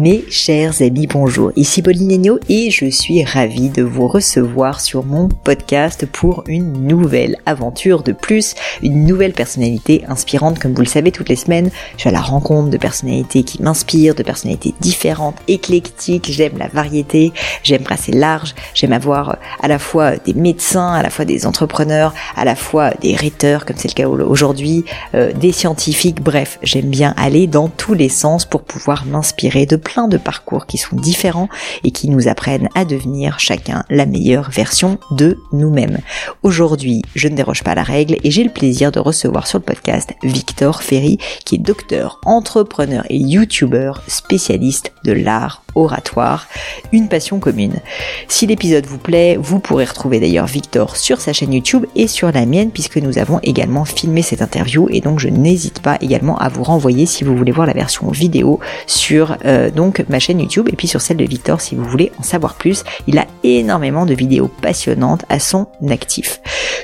Mes chers amis, bonjour. Ici Pauline Agneau et je suis ravie de vous recevoir sur mon podcast pour une nouvelle aventure de plus, une nouvelle personnalité inspirante. Comme vous le savez, toutes les semaines, je suis à la rencontre de personnalités qui m'inspirent, de personnalités différentes, éclectiques. J'aime la variété, j'aime brasser large, j'aime avoir à la fois des médecins, à la fois des entrepreneurs, à la fois des rhéteurs, comme c'est le cas aujourd'hui, euh, des scientifiques. Bref, j'aime bien aller dans tous les sens pour pouvoir m'inspirer de plein de parcours qui sont différents et qui nous apprennent à devenir chacun la meilleure version de nous-mêmes. Aujourd'hui, je ne déroge pas la règle et j'ai le plaisir de recevoir sur le podcast Victor Ferry, qui est docteur, entrepreneur et youtubeur spécialiste de l'art oratoire, une passion commune. Si l'épisode vous plaît, vous pourrez retrouver d'ailleurs Victor sur sa chaîne YouTube et sur la mienne puisque nous avons également filmé cette interview et donc je n'hésite pas également à vous renvoyer si vous voulez voir la version vidéo sur euh, donc ma chaîne YouTube et puis sur celle de Victor si vous voulez en savoir plus. Il a énormément de vidéos passionnantes à son actif.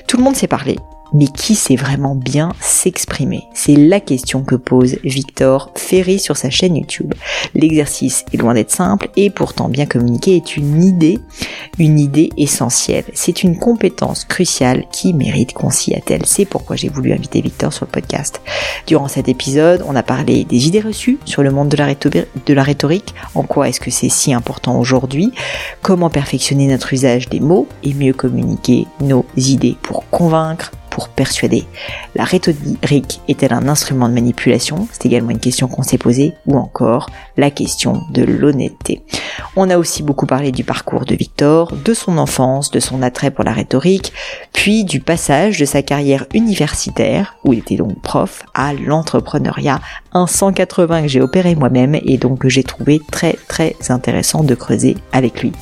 Tout le monde s'est parlé mais qui sait vraiment bien s'exprimer? C'est la question que pose Victor Ferry sur sa chaîne YouTube. L'exercice est loin d'être simple et pourtant bien communiquer est une idée, une idée essentielle. C'est une compétence cruciale qui mérite qu'on s'y attelle. C'est pourquoi j'ai voulu inviter Victor sur le podcast. Durant cet épisode, on a parlé des idées reçues sur le monde de la, rhétorique, en quoi est-ce que c'est si important aujourd'hui, comment perfectionner notre usage des mots et mieux communiquer nos idées pour convaincre, pour persuader. La rhétorique est-elle un instrument de manipulation? C'est également une question qu'on s'est posée, ou encore la question de l'honnêteté. On a aussi beaucoup parlé du parcours de Victor, de son enfance, de son attrait pour la rhétorique, puis du passage de sa carrière universitaire, où il était donc prof, à l'entrepreneuriat, un 180 que j'ai opéré moi-même et donc que j'ai trouvé très très intéressant de creuser avec lui.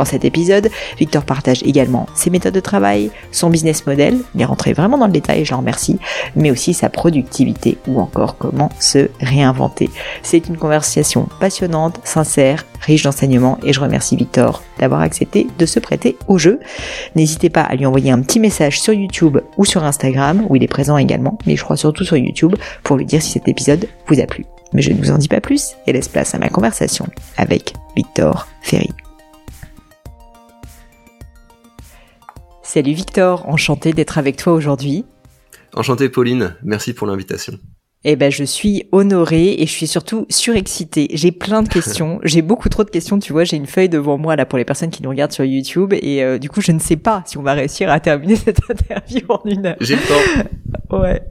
Dans cet épisode, Victor partage également ses méthodes de travail, son business model, il est rentré vraiment dans le détail, je l'en remercie, mais aussi sa productivité ou encore comment se réinventer. C'est une conversation passionnante, sincère, riche d'enseignements et je remercie Victor d'avoir accepté de se prêter au jeu. N'hésitez pas à lui envoyer un petit message sur YouTube ou sur Instagram où il est présent également, mais je crois surtout sur YouTube pour lui dire si cet épisode vous a plu. Mais je ne vous en dis pas plus et laisse place à ma conversation avec Victor Ferry. Salut Victor, enchanté d'être avec toi aujourd'hui. Enchanté Pauline, merci pour l'invitation. Eh ben, je suis honorée et je suis surtout surexcitée. J'ai plein de questions. j'ai beaucoup trop de questions. Tu vois, j'ai une feuille devant moi là pour les personnes qui nous regardent sur YouTube et euh, du coup, je ne sais pas si on va réussir à terminer cette interview en une heure. J'ai le temps. Ouais.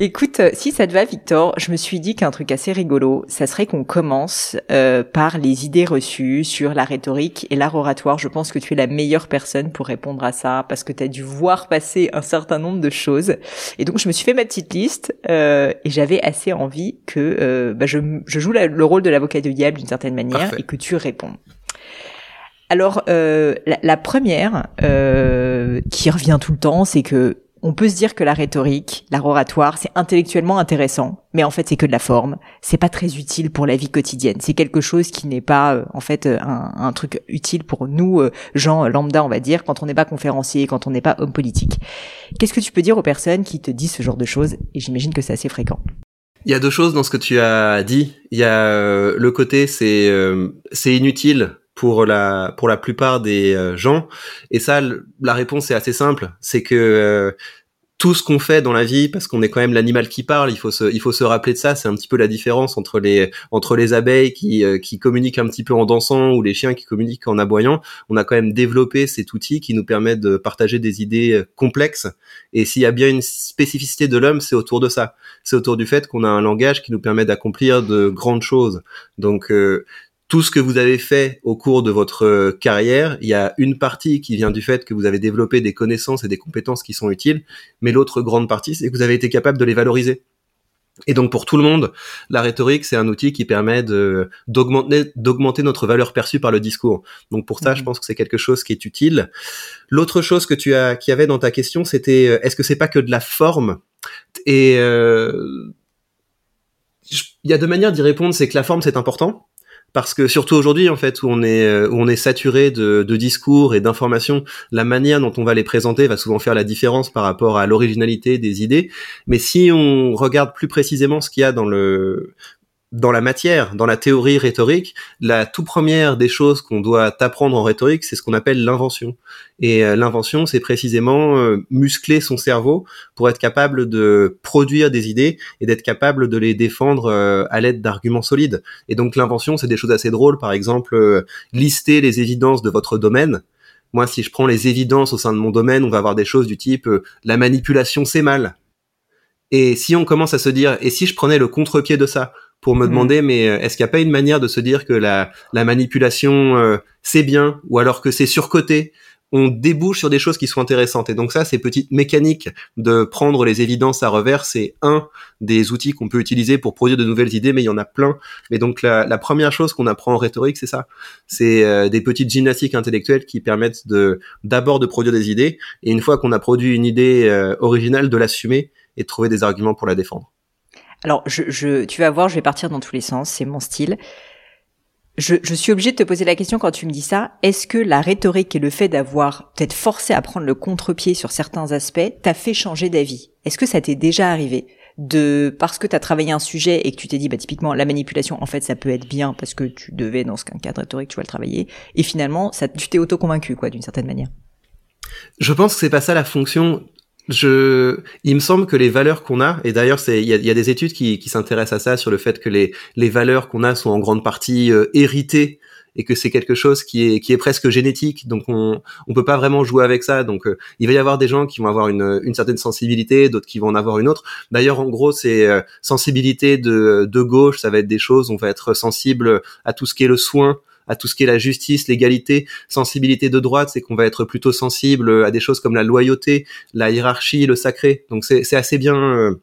Écoute, euh, si ça te va, Victor, je me suis dit qu'un truc assez rigolo, ça serait qu'on commence euh, par les idées reçues sur la rhétorique et l'art oratoire. Je pense que tu es la meilleure personne pour répondre à ça parce que tu as dû voir passer un certain nombre de choses. Et donc, je me suis fait ma petite liste et j'avais assez envie que euh, bah, je, joue le rôle de l'avocat de diable d'une certaine manière et que tu réponds. Alors, euh, la, première euh, qui revient tout le temps, c'est que on peut se dire que la rhétorique, l'art oratoire, c'est intellectuellement intéressant, mais en fait c'est que de la forme. C'est pas très utile pour la vie quotidienne. C'est quelque chose qui n'est pas euh, en fait euh, un, truc utile pour nous euh, gens lambda, on va dire, quand on n'est pas conférencier, quand on n'est pas homme politique. Qu'est-ce que tu peux dire aux personnes qui te disent ce genre de choses? Et j'imagine que c'est assez fréquent. Il y a deux choses dans ce que tu as dit. Il y a le côté c'est c'est inutile pour la pour la plupart des euh, gens. Et ça la réponse est assez simple. C'est que euh, tout ce qu'on fait dans la vie parce qu'on est quand même l'animal qui parle il faut se il faut se rappeler de ça c'est un petit peu la différence entre les entre les abeilles qui euh, qui communiquent un petit peu en dansant ou les chiens qui communiquent en aboyant. On a quand même développé cet outil qui nous permet de partager des idées complexes. Et s'il y a bien une spécificité de l'homme c'est autour de ça. C'est autour du fait qu'on a un langage qui nous permet d'accomplir de grandes choses. Donc tout ce que vous avez fait au cours de votre euh, carrière, il y a une partie qui vient du fait que vous avez développé des connaissances et des compétences qui sont utiles, mais l'autre grande partie, c'est que vous avez été capable de les valoriser. Et donc pour tout le monde, la rhétorique, c'est un outil qui permet d'augmenter notre valeur perçue par le discours. Donc pour ça, je mhm. pense que c'est quelque chose qui est utile. L'autre chose que tu as qui avait dans ta question, c'était euh, est-ce que c'est pas que de la forme? Et euh, il y a deux manières d'y répondre, c'est que la forme c'est important, parce que surtout aujourd'hui en fait où on est euh, saturé de discours et d'informations, la manière dont on va les présenter va souvent faire la différence par rapport à l'originalité des idées. Mais si on regarde plus précisément ce qu'il y a dans le dans la matière, dans la théorie rhétorique, la tout première des choses qu'on doit apprendre en rhétorique, c'est ce qu'on appelle l'invention. Et euh, l'invention, c'est précisément euh, muscler son cerveau pour être capable de produire des idées et d'être capable de les défendre euh, à l'aide d'arguments solides. Et donc l'invention, c'est des choses assez drôles. Par exemple, lister les évidences de votre domaine. Moi, si je prends les évidences au sein de mon domaine, on va avoir des choses du type la manipulation, c'est mal. Et si on commence à se dire, et si je prenais le contre-pied de ça? Pour me mm. demander, mais euh, est-ce qu'il n'y a pas une manière de se dire que la, la manipulation, euh, c'est bien, ou alors que c'est surcoté? On débouche sur des choses qui sont intéressantes. Et donc ça, ces petites mécaniques de prendre les évidences à revers, c'est un des outils qu'on peut utiliser pour produire de nouvelles idées, mais il y en a plein. Mais donc la, la première chose qu'on apprend en rhétorique, c'est ça. C'est euh, des petites gymnastiques intellectuelles qui permettent de d'abord de produire des idées, et une fois qu'on a produit une idée originale, de l'assumer et de trouver des arguments pour la défendre. Alors, je, je, tu vas voir, je vais partir dans tous les sens, c'est mon style. Je, je, suis obligée de te poser la question quand tu me dis ça. Est-ce que la rhétorique et le fait d'avoir peut-être forcé à prendre le contre-pied sur certains aspects t'a fait changer d'avis? Est-ce que ça t'est déjà arrivé de parce que tu travaillé un sujet et que tu t'es dit bah typiquement la manipulation en fait ça peut être bien parce que tu devais dans ce cadre rhétorique tu vas le travailler et finalement ça tu t'es auto convaincu quoi d'une certaine manière. Je pense que c'est pas ça la fonction je, il me semble que les valeurs qu'on a, et d'ailleurs, il y a, des études qui, s'intéressent à ça sur le fait que les, valeurs qu'on a sont en grande partie euh, héritées et que c'est quelque chose qui est, presque génétique. Donc, on, on peut pas vraiment jouer avec ça. Donc, euh, il va y avoir des gens qui vont avoir une, une certaine sensibilité, d'autres qui vont en avoir une autre. D'ailleurs, en gros, c'est euh, sensibilité de, de gauche, ça va être des choses. On va être sensible à tout ce qui est le soin, à tout ce qui est la justice, l'égalité, sensibilité de droite, c'est qu'on va être plutôt sensible à des choses comme la loyauté, la hiérarchie, le sacré. Donc c'est assez bien euh,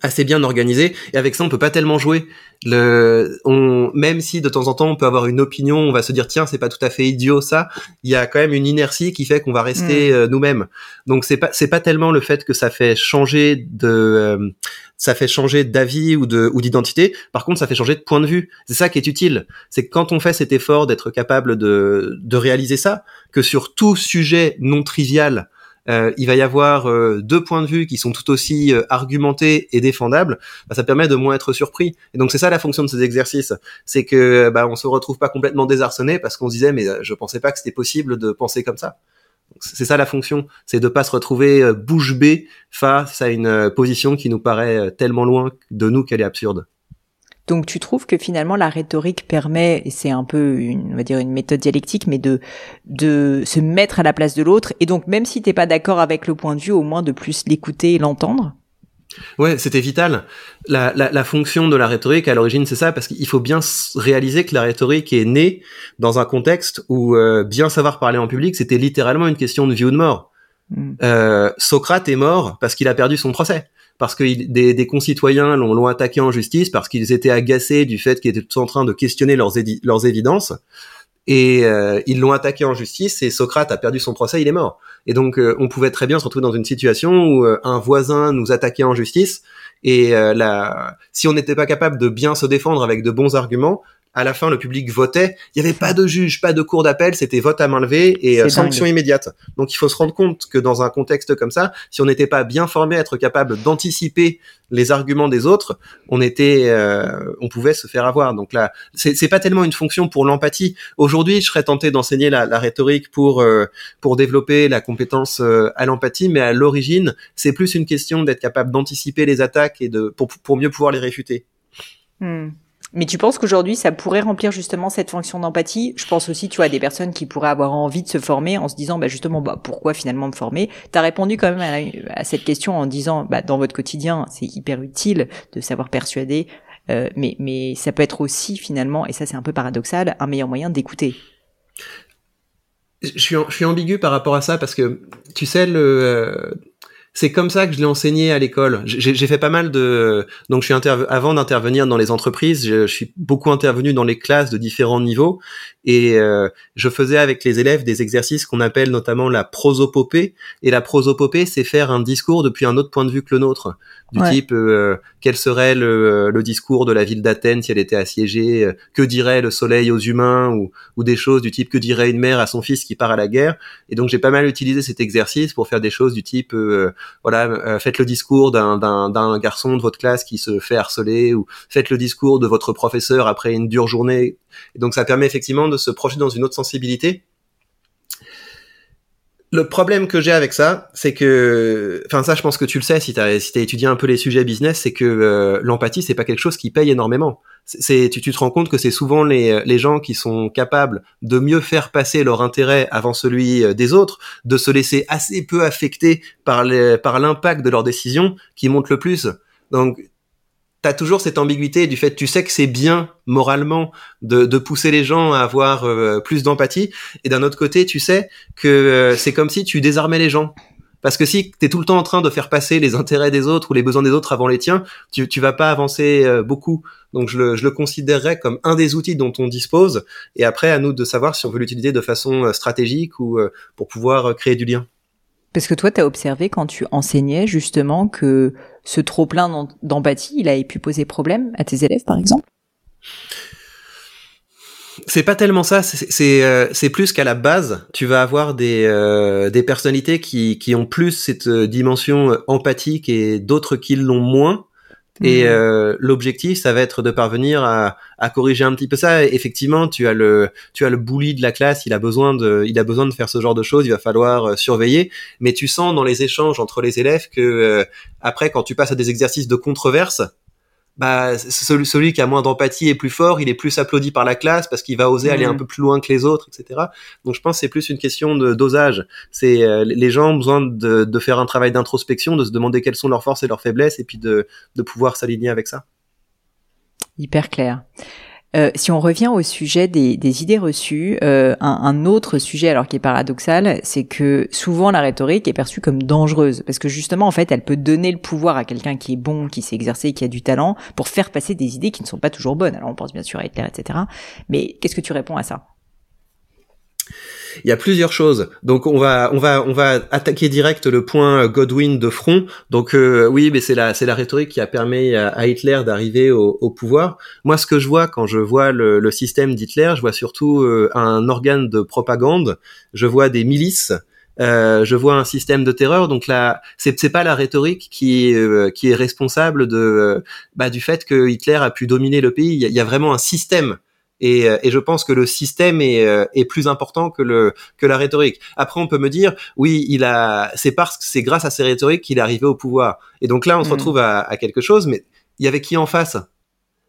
assez bien organisé. Et avec ça on peut pas tellement jouer. Le on même si de temps en temps on peut avoir une opinion on va se dire tiens c'est pas tout à fait idiot ça. Il y a quand même une inertie qui fait qu'on va rester mm. euh, nous-mêmes. Donc c'est pas c'est pas tellement le fait que ça fait changer de euh, ça fait changer d'avis ou de ou d'identité. Par contre ça fait changer de point de vue. C'est ça qui est utile. C'est que quand on fait cet effort d'être capable de de réaliser ça que sur tout sujet non trivial euh, il va y avoir euh, deux points de vue qui sont tout aussi euh, argumentés et défendables, bah, ça permet de moins être surpris. Et donc c'est ça la fonction de ces exercices, c'est que bah, on se retrouve pas complètement désarçonné parce qu'on se disait mais je pensais pas que c'était possible de penser comme ça. C'est ça la fonction, c'est de pas se retrouver bouche bée face à une position qui nous paraît tellement loin de nous qu'elle est absurde. Donc tu trouves que finalement la rhétorique permet, et c'est un peu une, on va dire une méthode dialectique, mais de de se mettre à la place de l'autre, et donc même si t'es pas d'accord avec le point de vue, au moins de plus l'écouter et l'entendre? Ouais, c'était vital. La, la, la, fonction de la rhétorique à l'origine, c'est ça, parce qu'il faut bien réaliser que la rhétorique est née dans un contexte où euh, bien savoir parler en public, c'était littéralement une question de vie ou de mort. Hmm. Euh, Socrate est mort parce qu'il a perdu son procès parce que des, concitoyens l'ont attaqué en justice, parce qu'ils étaient agacés du fait qu'ils étaient tous en train de questionner leurs, évidences. Et euh, ils l'ont attaqué en justice et Socrate a perdu son procès, il est mort. Et donc euh, on pouvait très bien se retrouver dans une situation où euh, un voisin nous attaquait en justice et la... si on n'était pas capable de bien se défendre avec de bons arguments, à la fin, le public votait. Il n'y avait pas de juge, pas de cour d'appel, c'était vote à main levée et euh, sanction immédiate. Donc il faut se rendre compte que dans un contexte comme ça, si on n'était pas bien formé à être capable d'anticiper les arguments des autres, on était, euh, on pouvait se faire avoir. Donc là, c'est pas tellement une fonction pour l'empathie. Aujourd'hui, je serais tenté d'enseigner la, la, rhétorique pour euh, pour développer la compétence à l'empathie, mais à l'origine, c'est plus une question d'être capable d'anticiper les attaques et de pour pour mieux pouvoir les réfuter. Hmm. Mais tu penses qu'aujourd'hui, ça pourrait remplir justement cette fonction d'empathie? Je pense aussi, tu vois, à des personnes qui pourraient avoir envie de se former en se disant, bah justement, bah pourquoi finalement me former? Tu as répondu quand même à, cette question en disant, bah dans votre quotidien, c'est hyper utile de savoir persuader, euh, mais mais ça peut être aussi finalement, et ça c'est un peu paradoxal, un meilleur moyen d'écouter. Je suis, je suis ambigu par rapport à ça parce que tu sais le euh, c'est comme ça que je l'ai enseigné à l'école. J'ai fait pas mal de donc je suis avant d'intervenir dans les entreprises, je, suis beaucoup intervenu dans les classes de différents niveaux et euh, je faisais avec les élèves des exercices qu'on appelle notamment la prosopopée et la prosopopée c'est faire un discours depuis un autre point de vue que le nôtre du type euh, quel serait le, le, discours de la ville d'Athènes si elle était assiégée, que dirait le soleil aux humains ou, ou des choses du type que dirait une mère à son fils qui part à la guerre. Et donc j'ai pas mal utilisé cet exercice pour faire des choses du type euh, voilà, faites le discours d'un, d'un, garçon de votre classe qui se fait harceler ou faites le discours de votre professeur après une dure journée. Et donc ça permet effectivement de se projeter dans une autre sensibilité le problème que j'ai avec ça, c'est que, enfin ça, je pense que tu le sais si t'as as étudié un peu les sujets business, c'est que euh, l'empathie c'est pas quelque chose qui paye énormément. C'est tu, tu te rends compte que c'est souvent les gens qui sont capables de mieux faire passer leur intérêt avant celui euh, des autres, de se laisser assez peu affecter par par l'impact de leurs décisions, qui montent le plus. Donc t'as toujours cette ambiguïté du fait tu sais que c'est bien moralement de, pousser les gens à avoir euh, plus d'empathie. Et d'un autre côté tu sais que euh, c'est comme si tu désarmais les gens. Parce que si tu es tout le temps en train de faire passer les intérêts des autres ou les besoins des autres avant les tiens tu, tu vas pas avancer euh, beaucoup. Donc je le, je le considérerais comme un des outils dont on dispose. Et après à nous de savoir si on veut l'utiliser de façon stratégique ou pour pouvoir créer du lien parce que toi, tu as observé quand tu enseignais justement que ce trop-plein d'empathie, il avait pu poser problème à tes élèves, par exemple? C'est pas tellement ça, c'est euh, plus qu'à la base, tu vas avoir des, euh, personnalités qui, qui ont plus cette euh, dimension empathique et d'autres qui l'ont moins. Et euh, l'objectif, ça va être de parvenir à, à, corriger un petit peu ça. effectivement, tu as le, tu as le bully de la classe. Il a besoin de, il a besoin de faire ce genre de choses. Il va falloir euh, surveiller. Mais tu sens dans les échanges entre les élèves que euh, après, quand tu passes à des exercices de controverse, bah celui, celui qui a moins d'empathie est plus fort, il est plus applaudi par la classe parce qu'il va oser aller un peu plus loin que les autres, etc. Donc je pense que c'est plus une question de dosage. C'est euh, les gens ont besoin de, de faire un travail d'introspection, de se demander quelles sont leurs forces et leurs faiblesses, et puis de, de pouvoir s'aligner avec ça. Hyper clair. Euh, si on revient au sujet des, des idées reçues, euh, un, un, autre sujet alors qui est paradoxal, c'est que souvent la rhétorique est perçue comme dangereuse parce que justement en fait elle peut donner le pouvoir à quelqu'un qui est bon, qui s'est exercé, qui a du talent pour faire passer des idées qui ne sont pas toujours bonnes. Alors on pense bien sûr à Hitler, etc. Mais qu'est-ce que tu réponds à ça? Il y a plusieurs choses. Donc on va on va on va attaquer direct le point Godwin de front. Donc euh, oui, mais c'est la c'est la rhétorique qui a permis à, Hitler d'arriver au, au, pouvoir. Moi, ce que je vois quand je vois le, le système d'Hitler, je vois surtout euh, un organe de propagande. Je vois des milices. Euh, je vois un système de terreur. Donc là, c'est c'est pas la rhétorique qui euh, qui est responsable de bah, du fait que Hitler a pu dominer le pays. Il y a vraiment un système et, euh, et, je pense que le système est, euh, est, plus important que le que la rhétorique. Après, on peut me dire, oui, il a, c'est parce que c'est grâce à ces rhétoriques qu'il est arrivé au pouvoir. Et donc là, on se mm. retrouve à, à, quelque chose, mais il y avait qui en face?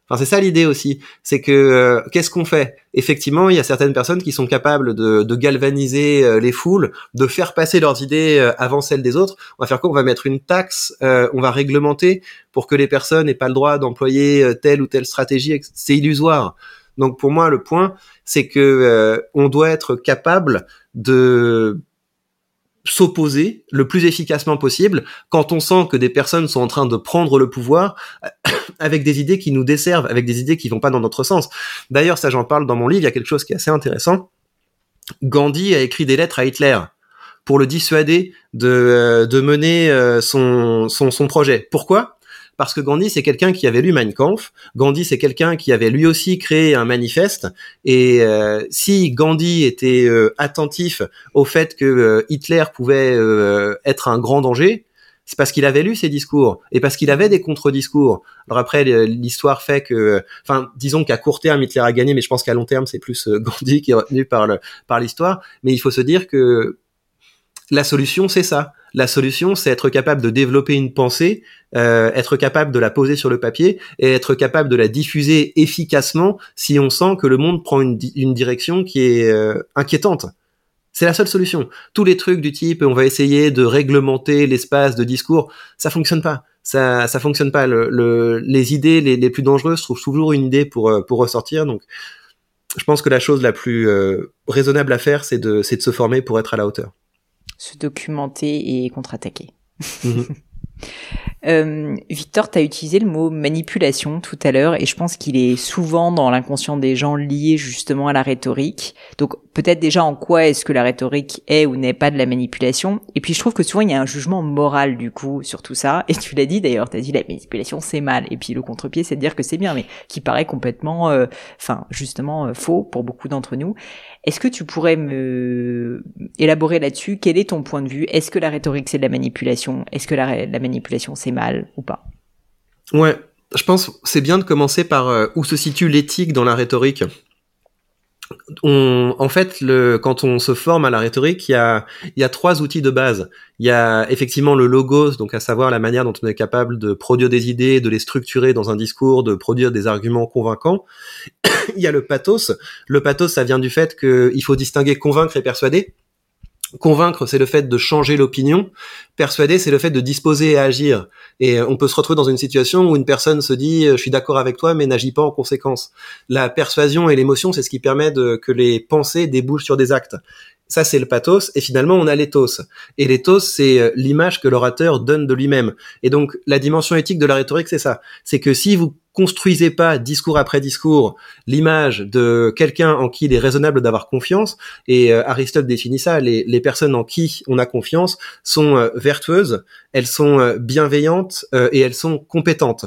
Enfin, c'est ça l'idée aussi, c'est que euh, qu'est-ce qu'on fait? Effectivement, il y a certaines personnes qui sont capables de, de galvaniser les foules, de faire passer leurs idées avant celles des autres. On va faire quoi? On va mettre une taxe, on va réglementer pour que les personnes n'aient pas le droit d'employer telle ou telle stratégie. C'est illusoire. Donc pour moi, le point, c'est que euh, on doit être capable de s'opposer le plus efficacement possible quand on sent que des personnes sont en train de prendre le pouvoir avec des idées qui nous desservent, avec des idées qui vont pas dans notre sens. D'ailleurs, ça j'en parle dans mon livre, il y a quelque chose qui est assez intéressant. Gandhi a écrit des lettres à Hitler pour le dissuader de, euh, de mener euh, son, son, son projet. Pourquoi? Parce que Gandhi c'est quelqu'un qui avait lu Mein Kampf, Gandhi c'est quelqu'un qui avait lui aussi créé un manifeste, et euh, si Gandhi était euh, attentif au fait que euh, Hitler pouvait être un grand danger, c'est parce qu'il avait lu ses discours et parce qu'il avait des contre-discours. Alors après, l'histoire fait que, enfin, disons qu'à court terme, Hitler a gagné, mais je pense qu'à long terme, c'est plus Gandhi qui est retenu par le, par l'histoire. Mais il faut se dire que la solution, c'est ça. La solution, c'est être capable de développer une pensée, euh, être capable de la poser sur le papier et être capable de la diffuser efficacement si on sent que le monde prend une, direction qui est euh, inquiétante. C'est la seule solution. Tous les trucs du type on va essayer de réglementer l'espace de discours, ça fonctionne pas. Ça, ça fonctionne pas. Le, les idées les, plus dangereuses trouvent toujours une idée pour, euh, pour ressortir. Donc, je pense que la chose la plus raisonnable à faire, c'est de, c'est de se former pour être à la hauteur se documenter et contre-attaquer. Mhm. euh, Victor, tu as utilisé le mot manipulation tout à l'heure et je pense qu'il est souvent dans l'inconscient des gens lié justement à la rhétorique. Donc peut-être déjà en quoi est-ce que la rhétorique est ou n'est pas de la manipulation? Et puis je trouve que souvent il y a un jugement moral du coup sur tout ça. Et tu l'as dit d'ailleurs, tu as dit la manipulation c'est mal. Et puis le contre-pied c'est de dire que c'est bien, mais qui paraît complètement, euh, enfin justement euh, faux pour beaucoup d'entre nous. Est-ce que tu pourrais me élaborer là-dessus? Quel est ton point de vue? Est-ce que la rhétorique c'est de la manipulation? Est-ce que la, la manipulation c'est mal ou pas? Ouais, je pense c'est bien de commencer par euh, où se situe l'éthique dans la rhétorique en fait, quand on se forme à la rhétorique, il y a, il y a trois outils de base. Il y a effectivement le logos, donc à savoir la manière dont on est capable de produire des idées, de les structurer dans un discours, de produire des arguments convaincants. il y a le pathos. Le pathos, ça vient du fait qu'il faut distinguer convaincre et persuader. Convaincre, c'est le fait de changer l'opinion. Persuader, c'est le fait de disposer et agir. Et euh, on peut se retrouver dans une situation où une personne se dit euh, je suis d'accord avec toi mais n'agit pas en conséquence. La persuasion et l'émotion, c'est ce qui permet de, que les pensées débouchent sur des actes. Ça, c'est le pathos. Et finalement, on a l'éthos. Et l'éthos, c'est euh, l'image que l'orateur donne de lui-même. Et donc, la dimension éthique de la rhétorique, c'est ça. C'est que si vous construisez pas discours après discours l'image de quelqu'un en qui il est raisonnable d'avoir confiance, et euh, Aristote définit ça, les, les, personnes en qui on a confiance sont euh, vertueuses, elles sont bienveillantes et elles sont compétentes.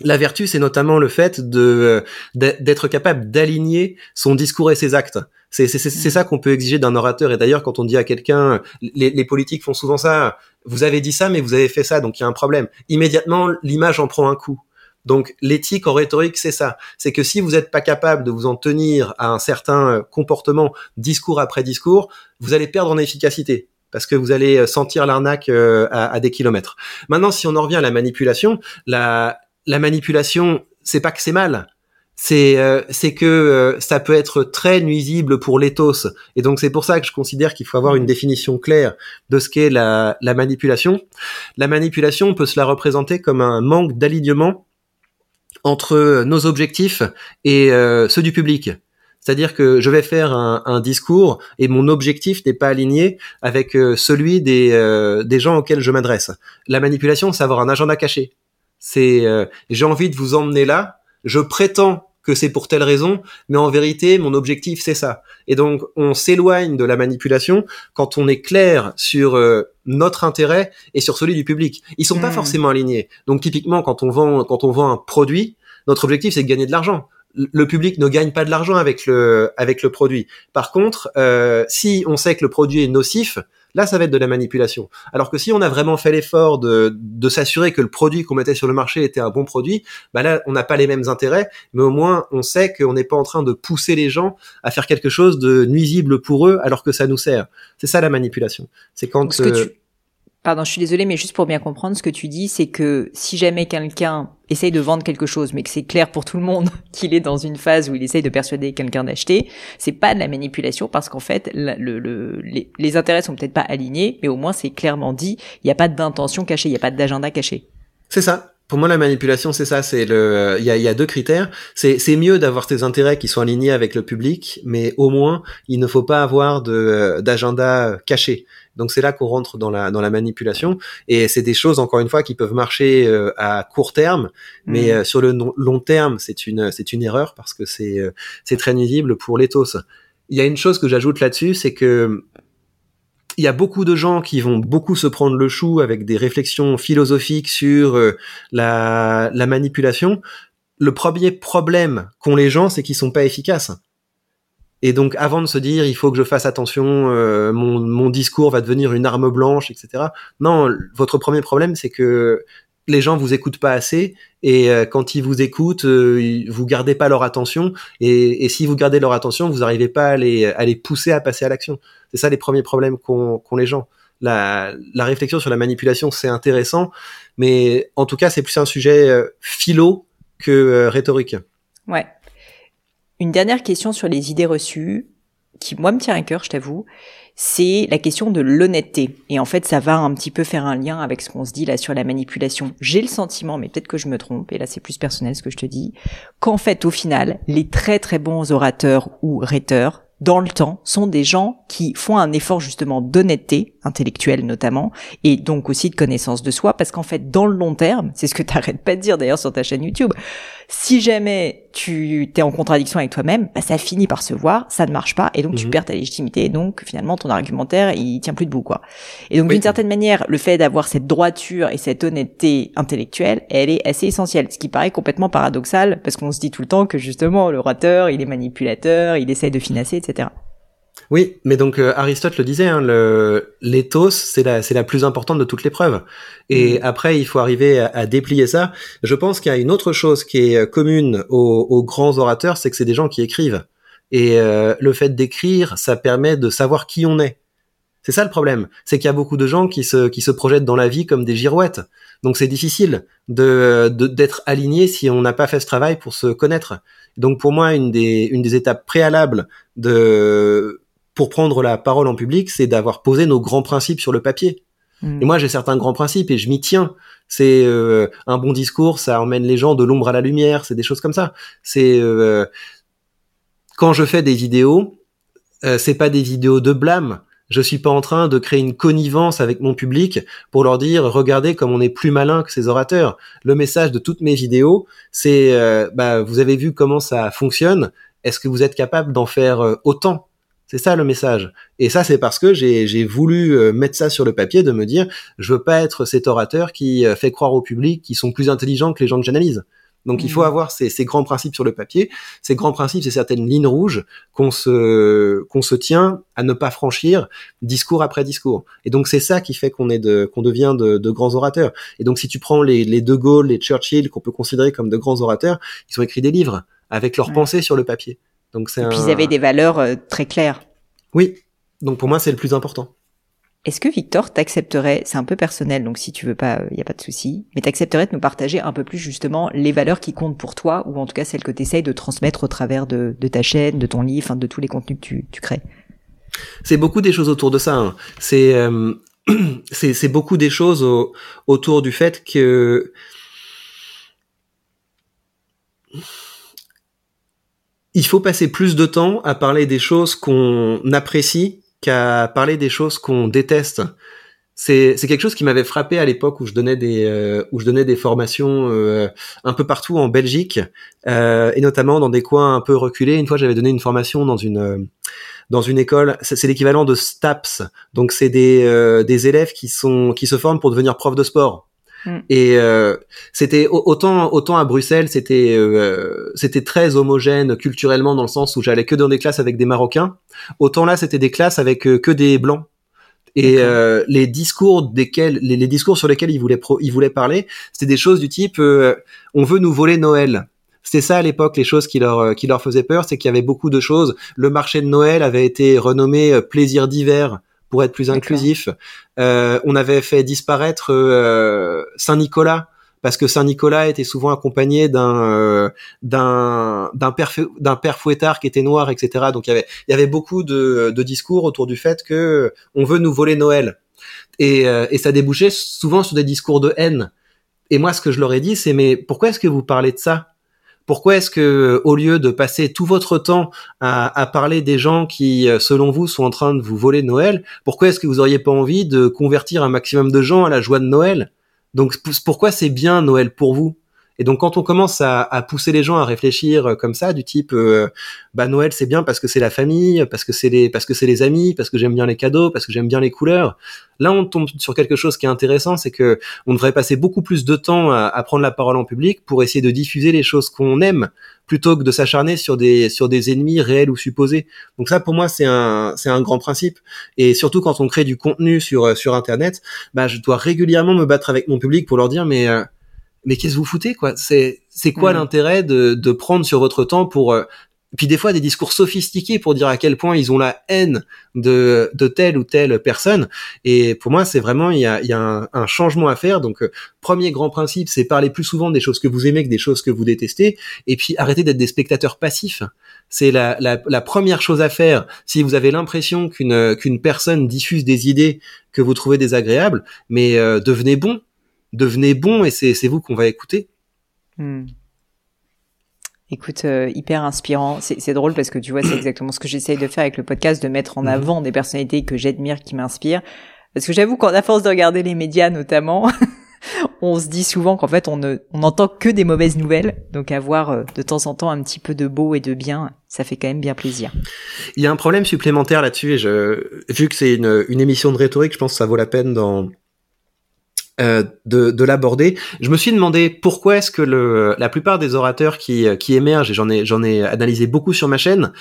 La vertu, c'est notamment le fait de d'être capable d'aligner son discours et ses actes. C'est mm. ça qu'on peut exiger d'un orateur. Et d'ailleurs, quand on dit à quelqu'un, les, les, politiques font souvent ça. Vous avez dit ça, mais vous avez fait ça, donc il y a un problème. Immédiatement, l'image en prend un coup. Donc l'éthique en rhétorique, c'est ça. C'est que si vous n'êtes pas capable de vous en tenir à un certain euh, comportement, discours après discours, vous allez perdre en efficacité parce que vous allez euh, sentir l'arnaque euh, à, des kilomètres. Maintenant, si on en revient à la manipulation, la, la manipulation, c'est pas que c'est mal. C'est euh, c'est que ça peut être très nuisible pour l'éthos. Et donc c'est pour ça que je considère qu'il faut avoir une définition claire de ce qu'est la, la manipulation. La manipulation, on peut se la représenter comme un manque d'alignement entre nos objectifs et euh, ceux du public. C'est-à-dire que je vais faire un, discours et mon objectif n'est pas aligné avec celui des, des gens auxquels je m'adresse. La manipulation, c'est avoir un agenda caché. C'est euh, j'ai envie de vous emmener là. Je prétends que c'est pour telle raison, mais en vérité, mon objectif, c'est ça. Et donc, on s'éloigne de la manipulation quand on est clair sur euh, notre intérêt et sur celui du public. Ils sont pas hmm. forcément alignés. Donc, typiquement, quand on vend, quand on vend un produit, notre objectif, c'est de gagner de l'argent. Le public ne gagne pas de l'argent avec le avec le produit. Par contre, euh, si on sait que le produit est nocif, Là, ça va être de la manipulation. Alors que si on a vraiment fait l'effort de, de s'assurer que le produit qu'on mettait sur le marché était un bon produit, bah là, on n'a pas les mêmes intérêts, mais au moins, on sait qu'on n'est pas en train de pousser les gens à faire quelque chose de nuisible pour eux alors que ça nous sert. C'est ça la manipulation. C'est quand... ce que euh, tu... Pardon, je suis désolée, mais juste pour bien comprendre, ce que tu dis, c'est que si jamais quelqu'un essaye de vendre quelque chose, mais que c'est clair pour tout le monde qu'il est dans une phase où il essaye de persuader quelqu'un d'acheter, c'est pas de la manipulation parce qu'en fait, le, le, les, les, intérêts sont peut-être pas alignés, mais au moins c'est clairement dit, il n'y a pas d'intention cachée, il n'y a pas d'agenda caché. C'est ça. Pour moi, la manipulation, c'est ça. C'est le. Il y a, y a, deux critères. C'est c'est mieux d'avoir tes intérêts qui sont alignés avec le public, mais au moins, il ne faut pas avoir de d'agenda caché. Donc c'est là qu'on rentre dans la dans la manipulation et c'est des choses encore une fois qui peuvent marcher euh, à court terme, mais mmh. euh, sur le long terme c'est une c'est une erreur parce que c'est euh, c'est très nuisible pour l'éthos. Il y a une chose que j'ajoute là-dessus, c'est que il y a beaucoup de gens qui vont beaucoup se prendre le chou avec des réflexions philosophiques sur la, la manipulation. Le premier problème qu'ont les gens, c'est qu'ils sont pas efficaces. Et donc, avant de se dire, il faut que je fasse attention, euh, mon, mon, discours va devenir une arme blanche, etc. Non, votre premier problème, c'est que les gens vous écoutent pas assez, et euh, quand ils vous écoutent, euh, vous gardez pas leur attention, et, et, si vous gardez leur attention, vous n'arrivez pas à les, à les pousser à passer à l'action. C'est ça les premiers problèmes qu'ont les gens. La, la, réflexion sur la manipulation, c'est intéressant, mais en tout cas, c'est plus un sujet euh, philo que rhétorique. Ouais, une dernière question sur les idées reçues, qui moi me tient à cœur, je t'avoue, c'est la question de l'honnêteté. Et en fait, ça va un petit peu faire un lien avec ce qu'on se dit là sur la manipulation. J'ai le sentiment, mais peut-être que je me trompe, et là c'est plus personnel ce que je te dis, qu'en fait, au final, les très très bons orateurs ou rhéteurs, dans le temps, sont des gens qui font un effort justement d'honnêteté intellectuelle notamment, et donc aussi de connaissance de soi, parce qu'en fait, dans le long terme, c'est ce que tu n'arrêtes pas de dire d'ailleurs sur ta chaîne YouTube, si jamais tu t'es en contradiction avec toi-même, bah, ça finit par se voir, ça ne marche pas, et donc tu mhm. perds ta légitimité, et donc finalement ton argumentaire, il tient plus debout, quoi. Et donc d'une certaine manière, le fait d'avoir cette droiture et cette honnêteté intellectuelle, elle est assez essentielle, ce qui paraît complètement paradoxal, parce qu'on se dit tout le temps que justement l'orateur, il est manipulateur, il essaie de financer, etc. Oui, mais donc euh, Aristote le disait, hein, l'éthos, c'est la c'est la plus importante de toutes les preuves. Et mm. après, il faut arriver à, déplier ça. Je pense qu'il y a une autre chose qui est euh, commune aux, grands orateurs, c'est que c'est des gens qui écrivent. Et euh, le fait d'écrire, ça permet de savoir qui on est. C'est ça le problème, c'est qu'il y a beaucoup de gens qui se qui se projettent dans la vie comme des girouettes. Donc c'est difficile de d'être aligné si on n'a pas fait ce travail pour se connaître. Donc pour moi, une des une des étapes préalables de pour prendre la parole en public, c'est d'avoir posé nos grands principes sur le papier. Hmm. Et moi, j'ai certains grands principes et je m'y tiens. C'est euh, un bon discours, ça emmène les gens de l'ombre à la lumière, c'est des choses comme ça. C'est euh, quand je fais des vidéos, euh, c'est pas des vidéos de blâme. Je suis pas en train de créer une connivence avec mon public pour leur dire regardez comme on est plus malin que ces orateurs. Le message de toutes mes vidéos, c'est bah vous avez vu comment ça fonctionne. Est-ce que vous êtes capable d'en faire autant? C'est ça le message. Et ça, c'est parce que j'ai voulu euh, mettre ça sur le papier, de me dire, je veux pas être cet orateur qui euh, fait croire au public qu'ils sont plus intelligents que les gens que j'analyse. Donc il faut mmh. avoir ces, ces, grands principes sur le papier. Ces grands principes, c'est certaines lignes rouges qu'on se qu'on se tient à ne pas franchir discours après discours. Et donc c'est ça qui fait qu'on est de qu'on devient de, de, grands orateurs. Et donc si tu prends les, les De Gaulle, les Churchill qu'on peut considérer comme de grands orateurs, ils ont écrit des livres avec leurs pensées sur le papier. Donc c'est. Et puis ils avaient des valeurs euh, très claires. Oui. Donc pour moi c'est le plus important. Est-ce que Victor t'accepterait, c'est un peu personnel, donc si tu veux pas, il y a pas de souci, mais t'accepterais de nous partager un peu plus justement les valeurs qui comptent pour toi, ou en tout cas celles que tu essayes de transmettre au travers de, ta chaîne, de ton livre, de tous les contenus que tu, crées? C'est beaucoup des choses autour de ça. Hein. Euh, c'est c'est beaucoup des choses autour du fait que il faut passer plus de temps à parler des choses qu'on apprécie qu'à parler des choses qu'on déteste. C'est, quelque chose qui m'avait frappé à l'époque où je donnais des euh, où je donnais des formations euh, un peu partout en Belgique euh, et notamment dans des coins un peu reculés. Une fois, j'avais donné une formation dans une dans une école, c'est, l'équivalent de STAPS. Donc c'est des des élèves qui sont qui se forment pour devenir prof de sport. Mm. Et euh, c'était autant autant à Bruxelles, c'était euh, c'était très homogène culturellement dans le sens où j'allais que dans des classes avec des Marocains. Autant là, c'était des classes avec euh, que des blancs. Et les discours desquels, les, discours sur lesquels ils voulaient ils voulaient parler, c'était des choses du type on veut nous voler Noël. C'était ça à l'époque les choses qui leur qui leur faisaient peur, c'est qu'il y avait beaucoup de choses. Le marché de Noël avait été renommé plaisir d'hiver pour être plus inclusif. Euh, on avait fait disparaître euh, Saint-Nicolas parce que Saint-Nicolas était souvent accompagné d'un euh, d'un d'un père d'un père fouettard qui était noir, etc. Donc il y avait il y avait beaucoup de, de discours autour du fait que on veut nous voler Noël et, et ça débouchait souvent sur des discours de haine. Et moi, ce que je leur ai dit, c'est mais pourquoi est-ce que vous parlez de ça? Pourquoi est-ce que, au lieu de passer tout votre temps à, parler des gens qui, euh, selon vous, sont en train de vous voler Noël, pourquoi est-ce que vous auriez pas envie de convertir un maximum de gens à la joie de Noël? Donc, pourquoi c'est bien Noël pour vous? Et donc quand on commence à, à, pousser les gens à réfléchir euh, comme ça, du type, euh, bah Noël c'est bien parce que c'est la famille, parce que c'est les, parce que c'est les amis, parce que j'aime bien les cadeaux, parce que j'aime bien les couleurs. Là, on tombe sur quelque chose qui est intéressant, c'est que on devrait passer beaucoup plus de temps à, à prendre la parole en public pour essayer de diffuser les choses qu'on aime, plutôt que de s'acharner sur des sur des ennemis réels ou supposés. Donc ça, pour moi, c'est un c'est un grand principe. Et surtout quand on crée du contenu sur sur Internet, bah je dois régulièrement me battre avec mon public pour leur dire mais euh, mais qu'est-ce que vous foutez quoi? C'est c'est quoi mm. l'intérêt de, de prendre sur votre temps pour euh, puis des fois des discours sophistiqués pour dire à quel point ils ont la haine de, de telle ou telle personne. Et pour moi, c'est vraiment il y a, il y a un, un, changement à faire. Donc euh, premier grand principe, c'est parler plus souvent des choses que vous aimez que des choses que vous détestez. Et puis arrêter d'être des spectateurs passifs. C'est la, la, la, première chose à faire. Si vous avez l'impression qu'une qu'une personne diffuse des idées que vous trouvez désagréables, mais euh, devenez bon devenez bon et c'est vous qu'on va écouter. Hmm. Écoute, euh, hyper inspirant. C'est drôle parce que tu vois, c'est exactement ce que j'essaye de faire avec le podcast, de mettre en mhm. avant des personnalités que j'admire, qui m'inspirent. Parce que j'avoue qu'en à force de regarder les médias notamment, on se dit souvent qu'en fait on ne on n'entend que des mauvaises nouvelles. Donc avoir euh, de temps en temps un petit peu de beau et de bien, ça fait quand même bien plaisir. Il y a un problème supplémentaire là-dessus et je, vu que c'est une, une émission de rhétorique, je pense que ça vaut la peine dans euh, de, de l'aborder. Je me suis demandé pourquoi est-ce que le, la plupart des orateurs qui, qui émergent, et j'en ai, j'en ai analysé beaucoup sur ma chaîne,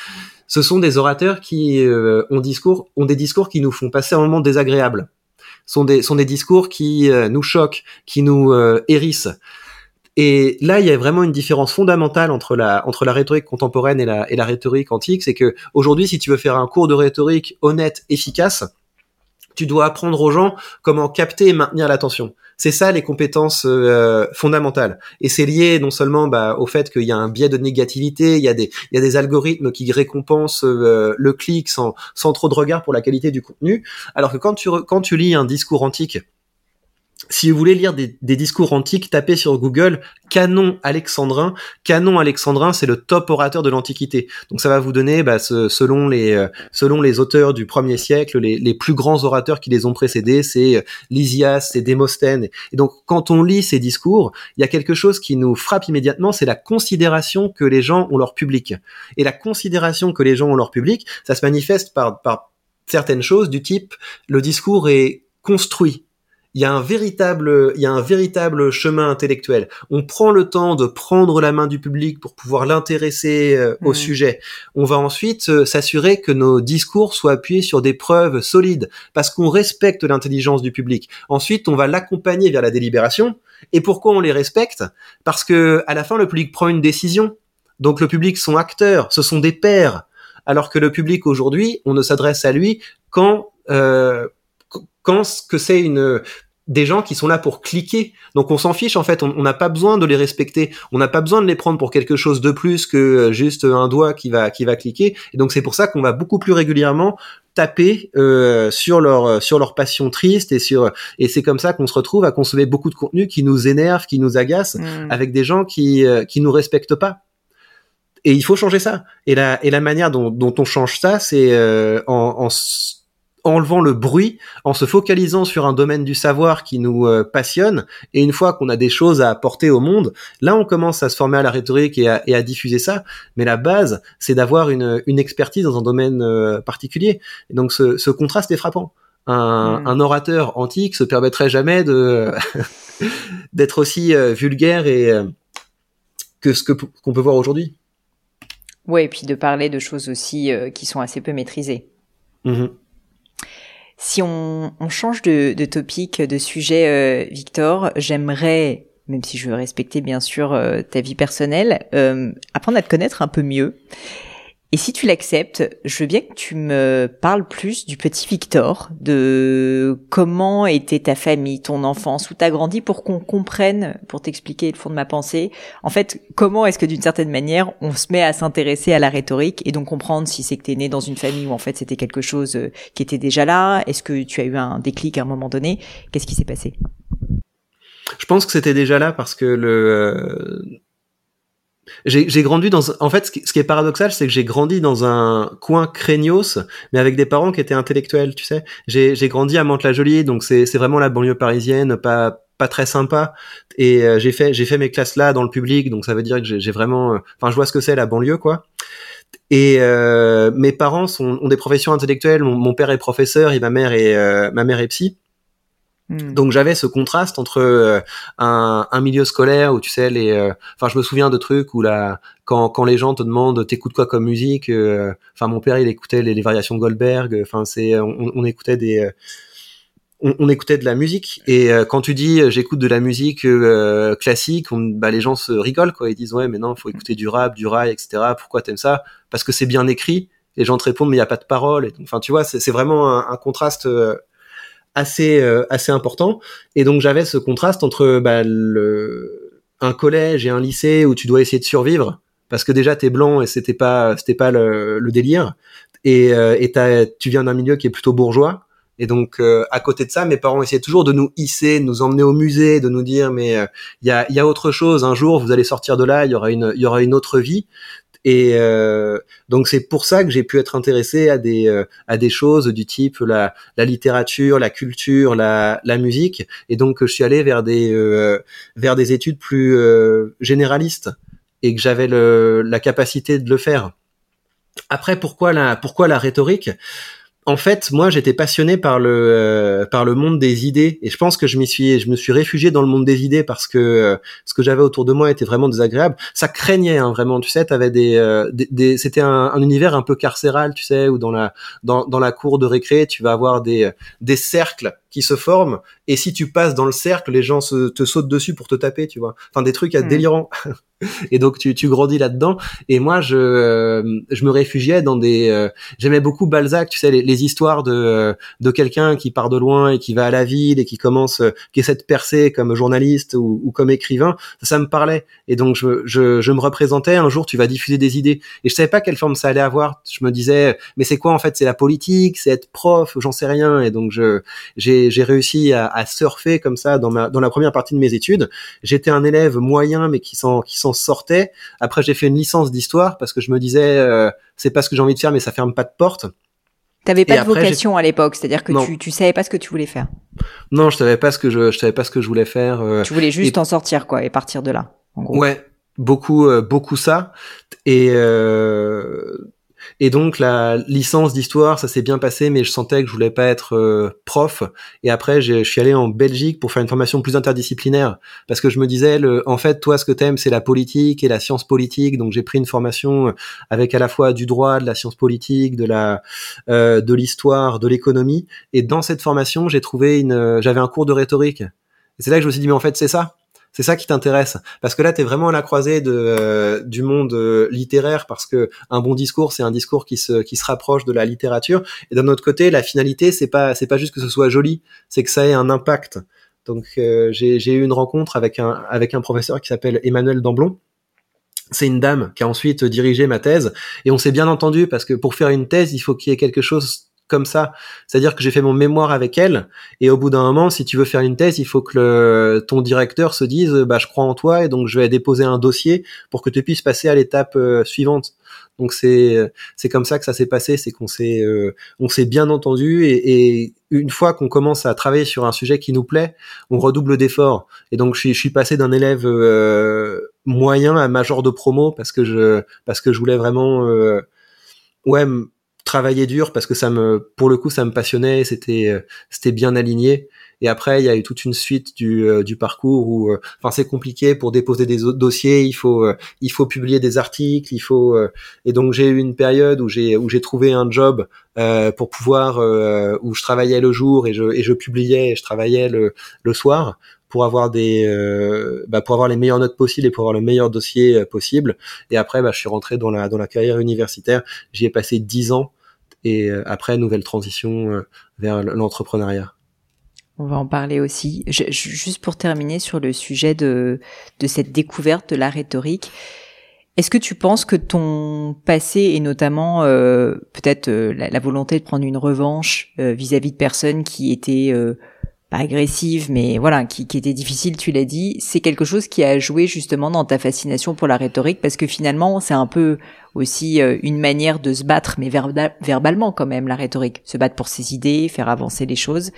ce sont des orateurs qui euh, ont, discours, ont des discours qui nous font passer un moment désagréable. Sont des, sont des discours qui euh, nous choquent, qui nous hérissent. Et là, il y a vraiment une différence fondamentale entre la, entre la rhétorique contemporaine et la, et la rhétorique antique. C'est que aujourd'hui, si tu veux faire un cours de rhétorique honnête, efficace, tu dois apprendre aux gens comment capter et maintenir l'attention. C'est ça les compétences euh, fondamentales. Et c'est lié non seulement bah, au fait qu'il y a un biais de négativité, il y a des, algorithmes qui récompensent euh, le clic sans, trop de regard pour la qualité du contenu. Alors que quand tu lis un discours antique, si vous voulez lire des, discours antiques, tapez sur Google canon alexandrin. Canon alexandrin, c'est le top orateur de l'Antiquité. Donc ça va vous donner, bah, selon les euh, selon les auteurs du premier siècle, les, plus grands orateurs qui les ont précédés, c'est euh, Lysias, c'est Démosthène. Et donc quand on lit ces discours, il y a quelque chose qui nous frappe immédiatement, c'est la considération que les gens ont leur public. Et la considération que les gens ont leur public, ça se manifeste par par certaines choses du type le discours est construit il y a un véritable, il y a un véritable chemin intellectuel. On prend le temps de prendre la main du public pour pouvoir l'intéresser euh, au sujet. On va ensuite euh, s'assurer que nos discours soient appuyés sur des preuves solides, parce qu'on respecte l'intelligence du public. Ensuite, on va l'accompagner vers la délibération. Et pourquoi on les respecte? Parce que à la fin, le public prend une décision. Donc le public sont acteurs, ce sont des pairs. Alors que le public aujourd'hui, on ne s'adresse à lui quand euh, quand que c'est une des gens qui sont là pour cliquer. Donc on s'en fiche en fait, on n'a pas besoin de les respecter, on n'a pas besoin de les prendre pour quelque chose de plus que euh, juste un doigt qui va qui va cliquer. Et donc c'est pour ça qu'on va beaucoup plus régulièrement taper euh, sur leur euh, sur leur passion triste et sur et c'est comme ça qu'on se retrouve à consommer beaucoup de contenu qui nous énerve, qui nous agace mmh. avec des gens qui qui nous respectent pas. Et il faut changer ça. Et la et la manière dont, dont on change ça, c'est en, en enlevant le bruit, en se focalisant sur un domaine du savoir qui nous euh, passionne. Et une fois qu'on a des choses à apporter au monde, là, on commence à se former à la rhétorique et à, diffuser ça. Mais la base, c'est d'avoir une, expertise dans un domaine euh, particulier. Et donc, ce, contraste est frappant. Un, mm. orateur antique se permettrait jamais de d'être aussi euh, vulgaire et que ce que qu'on peut voir aujourd'hui. Ouais, et puis de parler de choses aussi qui sont assez peu maîtrisées. Mm-hmm. Si on, change de, de, topic, de sujet, euh, Victor, j'aimerais, même si je veux respecter bien sûr euh, ta vie personnelle, euh, apprendre à te connaître un peu mieux. Et si tu l'acceptes, je veux bien que tu me parles plus du petit Victor, de comment était ta famille, ton enfance, où t'as grandi, pour qu'on comprenne, pour t'expliquer le fond de ma pensée, en fait, comment est-ce que d'une certaine manière, on se met à s'intéresser à la rhétorique et donc comprendre si c'est que t'es né dans une famille où en fait c'était quelque chose euh, qui était déjà là, est-ce que tu as eu un déclic à un moment donné, qu'est-ce qui s'est passé? Je pense que c'était déjà là parce que le euh, j'ai grandi dans en fait ce qui, est paradoxal c'est que j'ai grandi dans un coin craignos mais avec des parents qui étaient intellectuels tu sais. J'ai grandi à Mantes-la-Jolie donc c'est vraiment la banlieue parisienne pas pas très sympa. Et euh, j'ai fait j'ai fait mes classes là dans le public donc ça veut dire que j'ai vraiment euh, enfin je vois ce que c'est la banlieue quoi. Et euh, mes parents sont, ont des professions intellectuelles. Mon, mon, père est professeur et ma mère est ma mère est psy. Donc j'avais ce contraste entre euh, un, un, milieu scolaire où tu sais les, euh, enfin je me souviens de trucs où là quand, quand les gens te demandent t'écoutes quoi comme musique, euh, enfin mon père il écoutait les, variations Goldberg, enfin c'est on, on, écoutait des on, écoutait de la musique et quand tu dis j'écoute de la musique classique, on, bah, les gens se rigolent quoi, ils disent ouais mais non faut écouter du rap, du rail etc. Pourquoi t'aimes ça? Parce que c'est bien écrit. Les gens te répondent mais il y a pas de parole. Enfin tu vois c'est vraiment un, un contraste assez euh, assez important et donc j'avais ce contraste entre bah, le, un collège et un lycée où tu dois essayer de survivre parce que déjà t'es blanc et c'était pas c'était pas le, le, délire et, euh, et tu viens d'un milieu qui est plutôt bourgeois Et donc, à côté de ça, mes parents essayaient toujours de nous hisser, de nous emmener au musée, de nous dire mais il y, a, y a autre chose. Un jour, vous allez sortir de là, il y aura une, il y aura une autre vie. Et euh, donc c'est pour ça que j'ai pu être intéressé à des euh, à des choses du type la, la littérature, la culture, la, la musique. Et donc je suis allé vers des euh, vers des études plus généralistes et que j'avais la capacité de le faire. Après, pourquoi la pourquoi la rhétorique? En fait, moi, j'étais passionné par le euh, par le monde des idées, et je pense que je m'y suis, je me suis réfugié dans le monde des idées parce que euh, ce que j'avais autour de moi était vraiment désagréable. Ça craignait hein, vraiment, tu sais, t'avais des, euh, des, c'était un, un, univers un peu carcéral, tu sais, où dans la dans, dans la cour de récré, tu vas avoir des des cercles qui se forment, et si tu passes dans le cercle, les gens se, te sautent dessus pour te taper, tu vois. Enfin, des trucs à mmh. délirants. et donc tu, tu grandis là-dedans. Et moi, je, euh, je me réfugiais dans des. Euh, j'aimais beaucoup Balzac, tu sais, les, les histoires de, euh, de quelqu'un qui part de loin et qui va à la ville et qui commence, qui essaie de percer comme journaliste ou, ou comme écrivain. Ça, ça, me parlait. Et donc je, je, je, me représentais. Un jour, tu vas diffuser des idées. Et je savais pas quelle forme ça allait avoir. Je me disais, mais c'est quoi en fait? C'est la politique, c'est être prof, j'en sais rien. Et donc je, j'ai, j'ai réussi à, à, surfer comme ça dans ma, dans la première partie de mes études. J'étais un élève moyen, mais qui s'en, qui s'en sortait. Après, j'ai fait une licence d'histoire parce que je me disais, euh, c'est pas ce que j'ai envie de faire, mais ça ferme pas de porte. T'avais pas de vocation à l'époque, c'est-à-dire que tu, tu savais pas ce que tu voulais faire. Non, je savais pas ce que je, je savais pas ce que je voulais faire. Euh, tu voulais juste en sortir quoi et partir de là. En gros. Ouais, beaucoup, euh, beaucoup ça. Et et donc la licence d'histoire, ça s'est bien passé, mais je sentais que je voulais pas être euh, prof. Et après, je suis allé en Belgique pour faire une formation plus interdisciplinaire, parce que je me disais, le, en fait, toi, ce que t'aimes, c'est la politique et la science politique. Donc j'ai pris une formation avec à la fois du droit, de la science politique, de la, euh, de l'histoire, de l'économie. Et dans cette formation, j'ai trouvé une, j'avais un cours de rhétorique. Et c'est là que je me suis dit, mais en fait, c'est ça c'est ça qui t'intéresse. Parce que là tu es vraiment à la croisée de euh, du monde euh, littéraire parce que un bon discours c'est un discours qui se qui se rapproche de la littérature. Et d'un autre côté la finalité c'est pas c'est pas juste que ce soit joli c'est que ça ait un impact. Donc euh, j'ai eu une rencontre avec un avec un professeur qui s'appelle Emmanuel Damblon. C'est une dame qui a ensuite dirigé ma thèse. Et on s'est bien entendu parce que pour faire une thèse il faut qu'il y ait quelque chose comme ça. C'est-à-dire que j'ai fait mon mémoire avec elle, et au bout d'un moment, si tu veux faire une thèse, il faut que le, ton directeur se dise, bah, je crois en toi, et donc je vais déposer un dossier pour que tu puisses passer à l'étape euh, suivante. Donc c'est c'est comme ça que ça s'est passé, c'est qu'on s'est euh, on s'est bien entendu et, une fois qu'on commence à travailler sur un sujet qui nous plaît, on redouble d'efforts. Et donc je suis, je suis passé d'un élève euh, moyen à major de promo parce que je parce que je voulais vraiment ouais travailler dur parce que ça me, pour le coup, ça me passionnait, c'était, euh, c'était bien aligné. Et après, il y a eu toute une suite du, euh, du parcours où, euh, enfin, c'est compliqué pour déposer des dossiers. Il faut, il faut publier des articles. Il faut, et donc j'ai eu une période où j'ai, où j'ai trouvé un job pour pouvoir, où je travaillais le jour et je, et je publiais, et je travaillais le, le soir pour avoir des bah, pour avoir les meilleures notes possibles et pour avoir le meilleur dossier possible et après bah, je suis rentré dans la dans la carrière universitaire j'y ai passé dix ans et euh, après nouvelle transition euh, vers l'entrepreneuriat. On va en parler aussi. juste pour terminer sur le sujet de, de cette découverte de la rhétorique, est-ce que tu penses que ton passé et notamment euh, peut-être la, volonté de prendre une revanche vis-à-vis de personnes qui étaient pas agressive, mais voilà, qui, qui était difficile, tu l'as dit, c'est quelque chose qui a joué justement dans ta fascination pour la rhétorique, parce que finalement, c'est un peu aussi euh, une manière de se battre, mais verbalement quand même, la rhétorique. Se battre pour ses idées, faire avancer les choses.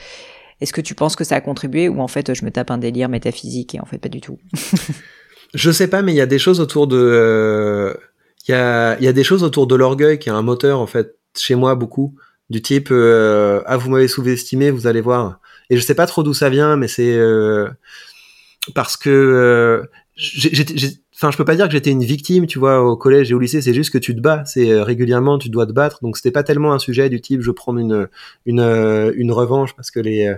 Est-ce que tu penses que ça a contribué, ou en fait, je me tape un délire métaphysique, et en fait, pas du tout? Je sais pas, mais il y a des choses autour de... Euh, il y, a, y a des choses autour de l'orgueil qui a un moteur, en fait, chez moi, beaucoup, du type euh, Ah, vous m'avez sous-estimé, vous allez voir » Et je sais pas trop d'où ça vient, mais c'est parce que enfin je peux pas dire que j'étais une victime tu vois au collège et au lycée c'est juste que tu te bats c'est euh, régulièrement tu dois te battre. Donc c'était pas tellement un sujet du type je prends une une une revanche parce que les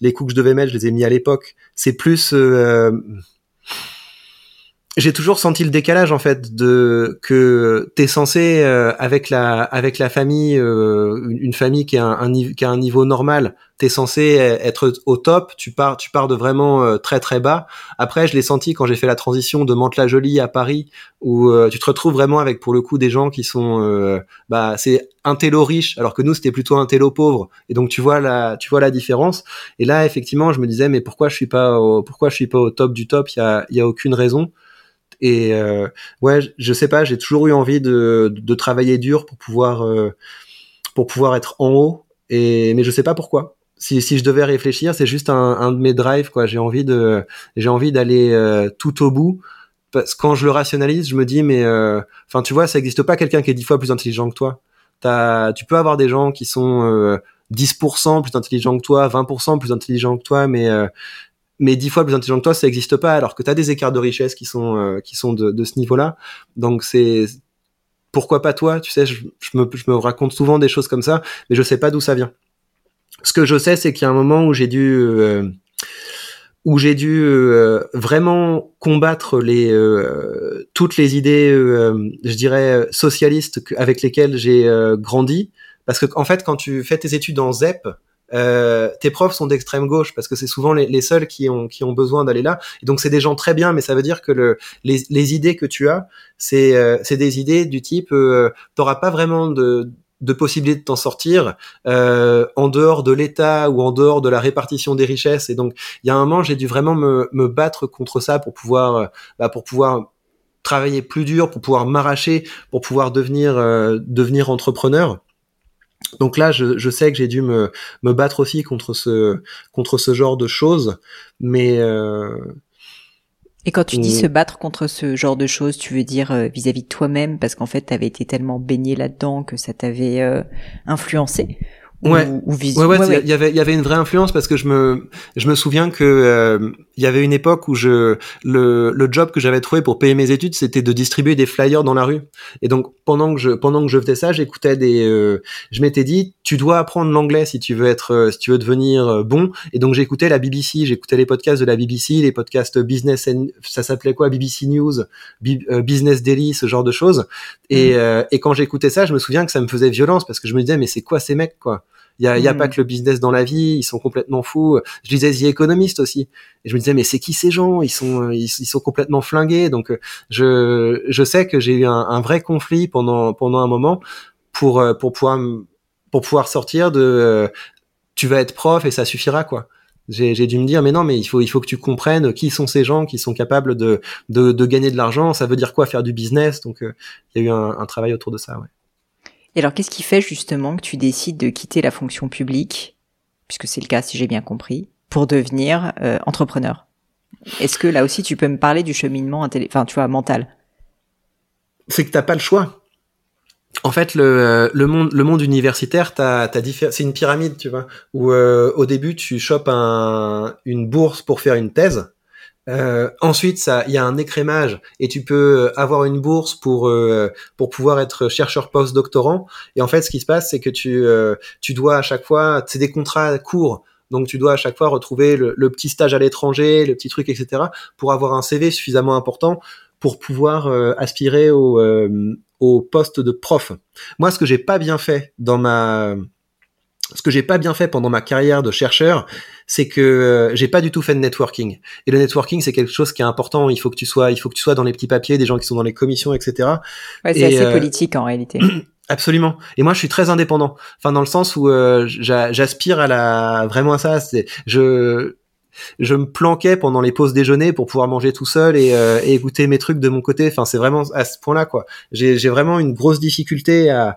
les coups que je devais mettre je les ai mis à l'époque. C'est plus j'ai toujours senti le décalage en fait de que t'es censé euh, avec la avec la famille euh, une, famille qui a un, qui a un niveau normal t'es censé être au top tu pars tu pars de vraiment euh, très très bas. Après je l'ai senti quand j'ai fait la transition de Mantes-la-Jolie à Paris où tu te retrouves vraiment avec pour le coup des gens qui sont bah c'est un télo riche alors que nous c'était plutôt un télo pauvre. Et donc tu vois la tu vois la différence. Et là effectivement je me disais mais pourquoi je suis pas au, pourquoi je suis pas au top du top? Il y a il y a aucune raison et euh, ouais, je sais pas, j'ai toujours eu envie de, de travailler dur pour pouvoir euh, pour pouvoir être en haut. Et mais je sais pas pourquoi. Si, si je devais réfléchir, c'est juste un, un de mes drives quoi. J'ai envie de j'ai envie d'aller euh, tout au bout. Parce que quand je le rationalise, je me dis mais euh, enfin tu vois, ça existe pas quelqu'un qui est dix fois plus intelligent que toi. As, tu peux avoir des gens qui sont 10% plus intelligents que toi, 20% plus intelligents que toi, mais mais dix fois plus intelligent que toi, ça n'existe pas, alors que tu as des écarts de richesse qui sont, euh, qui sont de, de ce niveau-là. Donc c'est pourquoi pas toi Tu sais, je, je, me, je me raconte souvent des choses comme ça, mais je sais pas d'où ça vient. Ce que je sais, c'est qu'il y a un moment où j'ai dû euh, où j'ai dû euh, vraiment combattre les toutes les idées, je dirais socialistes avec lesquelles j'ai grandi, parce que en fait, quand tu fais tes études en ZEP, euh, tes profs sont d'extrême gauche parce que c'est souvent les, les, seuls qui ont qui ont besoin d'aller là. Et donc c'est des gens très bien, mais ça veut dire que le, les, les idées que tu as, c'est euh, c'est des idées du type, euh, t'auras pas vraiment de de possibilité de t'en sortir euh, en dehors de l'État ou en dehors de la répartition des richesses. Et donc il y a un moment, j'ai dû vraiment me, me battre contre ça pour pouvoir euh, bah, pour pouvoir travailler plus dur, pour pouvoir m'arracher, pour pouvoir devenir devenir entrepreneur. Donc là, je, je sais que j'ai dû me, me, battre aussi contre ce, contre ce genre de choses, mais... Euh, et quand tu dis se battre contre ce genre de choses, tu veux dire euh, vis-à-vis de toi-même, parce qu'en fait, tu avais été tellement baigné là-dedans que ça t'avait euh, influencé? Ouais. ouais, ouais, il y avait, il y avait une vraie influence parce que je me, je me souviens que euh, il y avait une époque où je, le, le job que j'avais trouvé pour payer mes études, c'était de distribuer des flyers dans la rue. Et donc pendant que je, pendant que je faisais ça, j'écoutais des, euh, je m'étais dit, tu dois apprendre l'anglais si tu veux être, euh, si tu veux devenir bon. Et donc j'écoutais la BBC, j'écoutais les podcasts de la BBC, les podcasts business, ça s'appelait quoi, BBC News, Business Daily, ce genre de choses. Et, mmh. et quand j'écoutais ça, je me souviens que ça me faisait violence parce que je me disais, mais c'est quoi ces mecs quoi? Il y a, y a pas hmm. que le business dans la vie, ils sont complètement fous. Je disais The Economist aussi, et je me disais mais c'est qui ces gens? Ils sont ils, sont complètement flingués. Donc euh, je je sais que j'ai eu un, un, vrai conflit pendant pendant un moment pour euh, pour pouvoir pour pouvoir sortir de euh, tu vas être prof et ça suffira quoi. J'ai dû me dire mais non mais il faut il faut que tu comprennes qui sont ces gens qui sont capables de de, de gagner de l'argent. Ça veut dire quoi faire du business? Donc il y a eu un, un travail autour de ça. Ouais. Et alors, qu'est-ce qui fait justement que tu décides de quitter la fonction publique, puisque c'est le cas si j'ai bien compris, pour devenir euh, entrepreneur? Est-ce que là aussi tu peux me parler du cheminement, enfin tu vois, mental? C'est que t'as pas le choix. En fait, le, le monde, le monde universitaire, t'as, t'as c'est une pyramide, tu vois, où euh, au début tu chopes un, une bourse pour faire une thèse. Euh, ensuite, ça, il y a un écrémage et tu peux avoir une bourse pour euh, pour pouvoir être chercheur post-doctorant. Et en fait, ce qui se passe, c'est que tu euh, tu dois à chaque fois, c'est des contrats courts. Donc tu dois à chaque fois retrouver le, le petit stage à l'étranger, le petit truc, etc. pour avoir un CV suffisamment important pour pouvoir euh, aspirer au, au poste de prof. Moi, ce que j'ai pas bien fait dans ma ce que j'ai pas bien fait pendant ma carrière de chercheur, c'est que euh, j'ai pas du tout fait de networking. Et le networking, c'est quelque chose qui est important. Il faut que tu sois, il faut que tu sois dans les petits papiers, des gens qui sont dans les commissions, etc. Ouais, c'est assez euh, politique en réalité. Absolument. Et moi, je suis très indépendant. Enfin, dans le sens où euh, j'aspire à la vraiment à ça. C'est je je me planquais pendant les pauses déjeuner pour pouvoir manger tout seul et, et écouter mes trucs de mon côté. Enfin, c'est vraiment à ce point-là, quoi. J'ai vraiment une grosse difficulté à,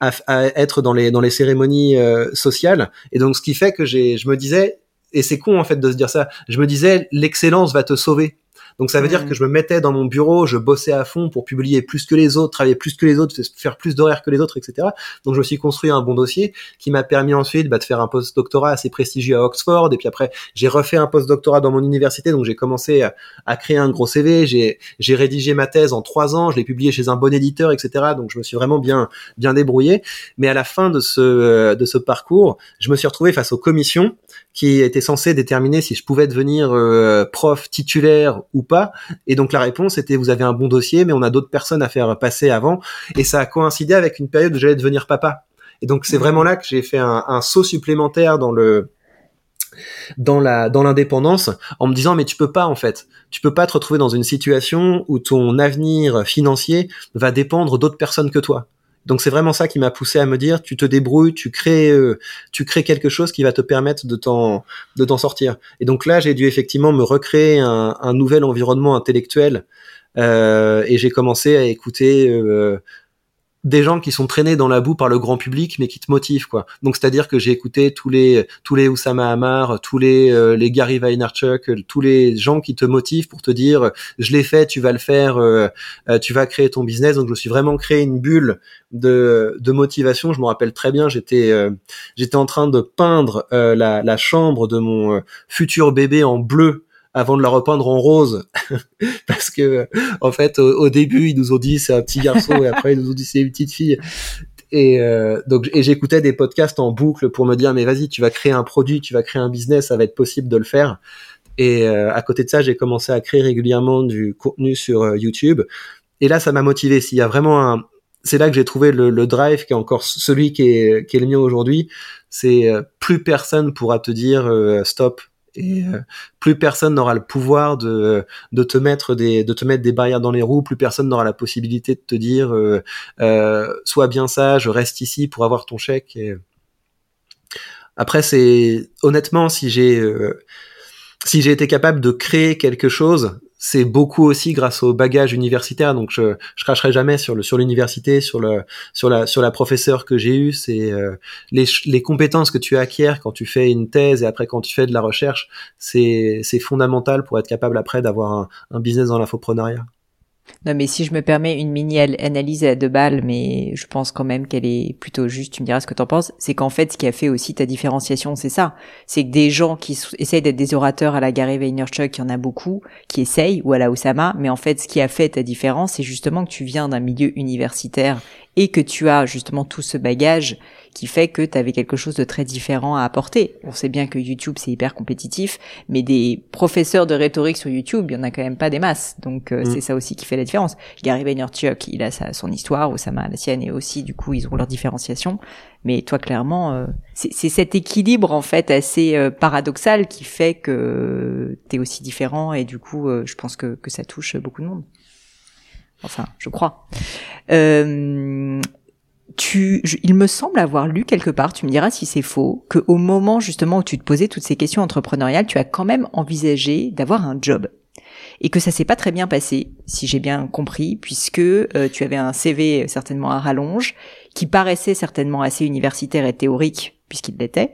à, être dans les dans les cérémonies euh, sociales. Et donc ce qui fait que j'ai je me disais et c'est con en fait de se dire ça je me disais l'excellence va te sauver donc ça veut dire que je me mettais dans mon bureau, je bossais à fond pour publier plus que les autres, travailler plus que les autres, faire plus d'horaires que les autres, etc. Donc je me suis construit un bon dossier qui m'a permis ensuite bah, de faire un post-doctorat assez prestigieux à Oxford. Et puis après, j'ai refait un post-doctorat dans mon université. Donc j'ai commencé à, créer un gros CV. J'ai, j'ai rédigé ma thèse en trois ans. Je l'ai publié chez un bon éditeur, etc. Donc je me suis vraiment bien, bien débrouillé. Mais à la fin de ce, de ce parcours, je me suis retrouvé face aux commissions qui était censé déterminer si je pouvais devenir euh, prof titulaire ou pas. Et donc la réponse était vous avez un bon dossier, mais on a d'autres personnes à faire passer avant. Et ça a coïncidé avec une période où j'allais devenir papa. Et donc c'est vraiment là que j'ai fait un, un, saut supplémentaire dans le dans la dans l'indépendance en me disant mais tu peux pas en fait tu peux pas te retrouver dans une situation où ton avenir financier va dépendre d'autres personnes que toi donc c'est vraiment ça qui m'a poussé à me dire tu te débrouilles tu crées euh, tu crées quelque chose qui va te permettre de t'en de t'en sortir. Et donc là j'ai dû effectivement me recréer un, nouvel environnement intellectuel euh, et j'ai commencé à écouter euh, des gens qui sont traînés dans la boue par le grand public mais qui te motivent quoi. Donc c'est-à-dire que j'ai écouté tous les tous les Oussama Hamar, tous les euh, les Gary Vaynerchuk, euh, tous les gens qui te motivent pour te dire je l'ai fait, tu vas le faire, euh, tu vas créer ton business. Donc je me suis vraiment créé une bulle de de motivation, je me rappelle très bien, j'étais j'étais en train de peindre la la chambre de mon futur bébé en bleu avant de la repeindre en rose. Parce que en fait au, début ils nous ont dit c'est un petit garçon et après ils nous ont dit c'est une petite fille. Et euh, donc et j'écoutais des podcasts en boucle pour me dire mais vas-y tu vas créer un produit tu vas créer un business ça va être possible de le faire. Et euh, à côté de ça j'ai commencé à créer régulièrement du contenu sur euh, YouTube. Et là ça m'a motivé. S'il y a vraiment un c'est là que j'ai trouvé le, le, drive qui est encore celui qui est, qui est le mien aujourd'hui. C'est plus personne pourra te dire stop et euh, plus personne n'aura le pouvoir de, de te mettre des de te mettre des barrières dans les roues plus personne n'aura la possibilité de te dire euh, euh, sois bien sage reste ici pour avoir ton chèque. Et... après c'est honnêtement si j'ai euh, si j'ai été capable de créer quelque chose c'est beaucoup aussi grâce au bagage universitaire. Donc je je cracherai jamais sur le sur l'université, sur le sur la sur la professeure que j'ai eue. C'est euh, les les compétences que tu acquiers quand tu fais une thèse et après quand tu fais de la recherche, c'est c'est fondamental pour être capable après d'avoir un, un business dans l'infoprenariat. Non, mais si je me permets une mini analyse à deux balles, mais je pense quand même qu'elle est plutôt juste, tu me diras ce que t'en penses, c'est qu'en fait, ce qui a fait aussi ta différenciation, c'est ça. C'est que des gens qui essayent d'être des orateurs à la Gary Vaynerchuk, il y en a beaucoup, qui essayent, ou à la Osama, mais en fait, ce qui a fait ta différence, c'est justement que tu viens d'un milieu universitaire et que tu as justement tout ce bagage qui fait que tu avais quelque chose de très différent à apporter. On sait bien que YouTube c'est hyper compétitif, mais des professeurs de rhétorique sur YouTube, il y en a quand même pas des masses. Donc euh, mm. c'est ça aussi qui fait la différence. Gary Vaynerchuk, il a sa, son histoire, Osama la sienne et aussi du coup ils ont leur différenciation. Mais toi clairement, euh, c'est cet équilibre en fait assez euh, paradoxal qui fait que tu es aussi différent et du coup je pense que, que ça touche beaucoup de monde. Enfin, je crois. Euh, tu, il me semble avoir lu quelque part, tu me diras si c'est faux, que au moment justement où tu te posais toutes ces questions entrepreneuriales, tu as quand même envisagé d'avoir un job et que ça s'est pas très bien passé, si j'ai bien compris, puisque euh, tu avais un CV certainement à rallonge, qui paraissait certainement assez universitaire et théorique puisqu'il l'était,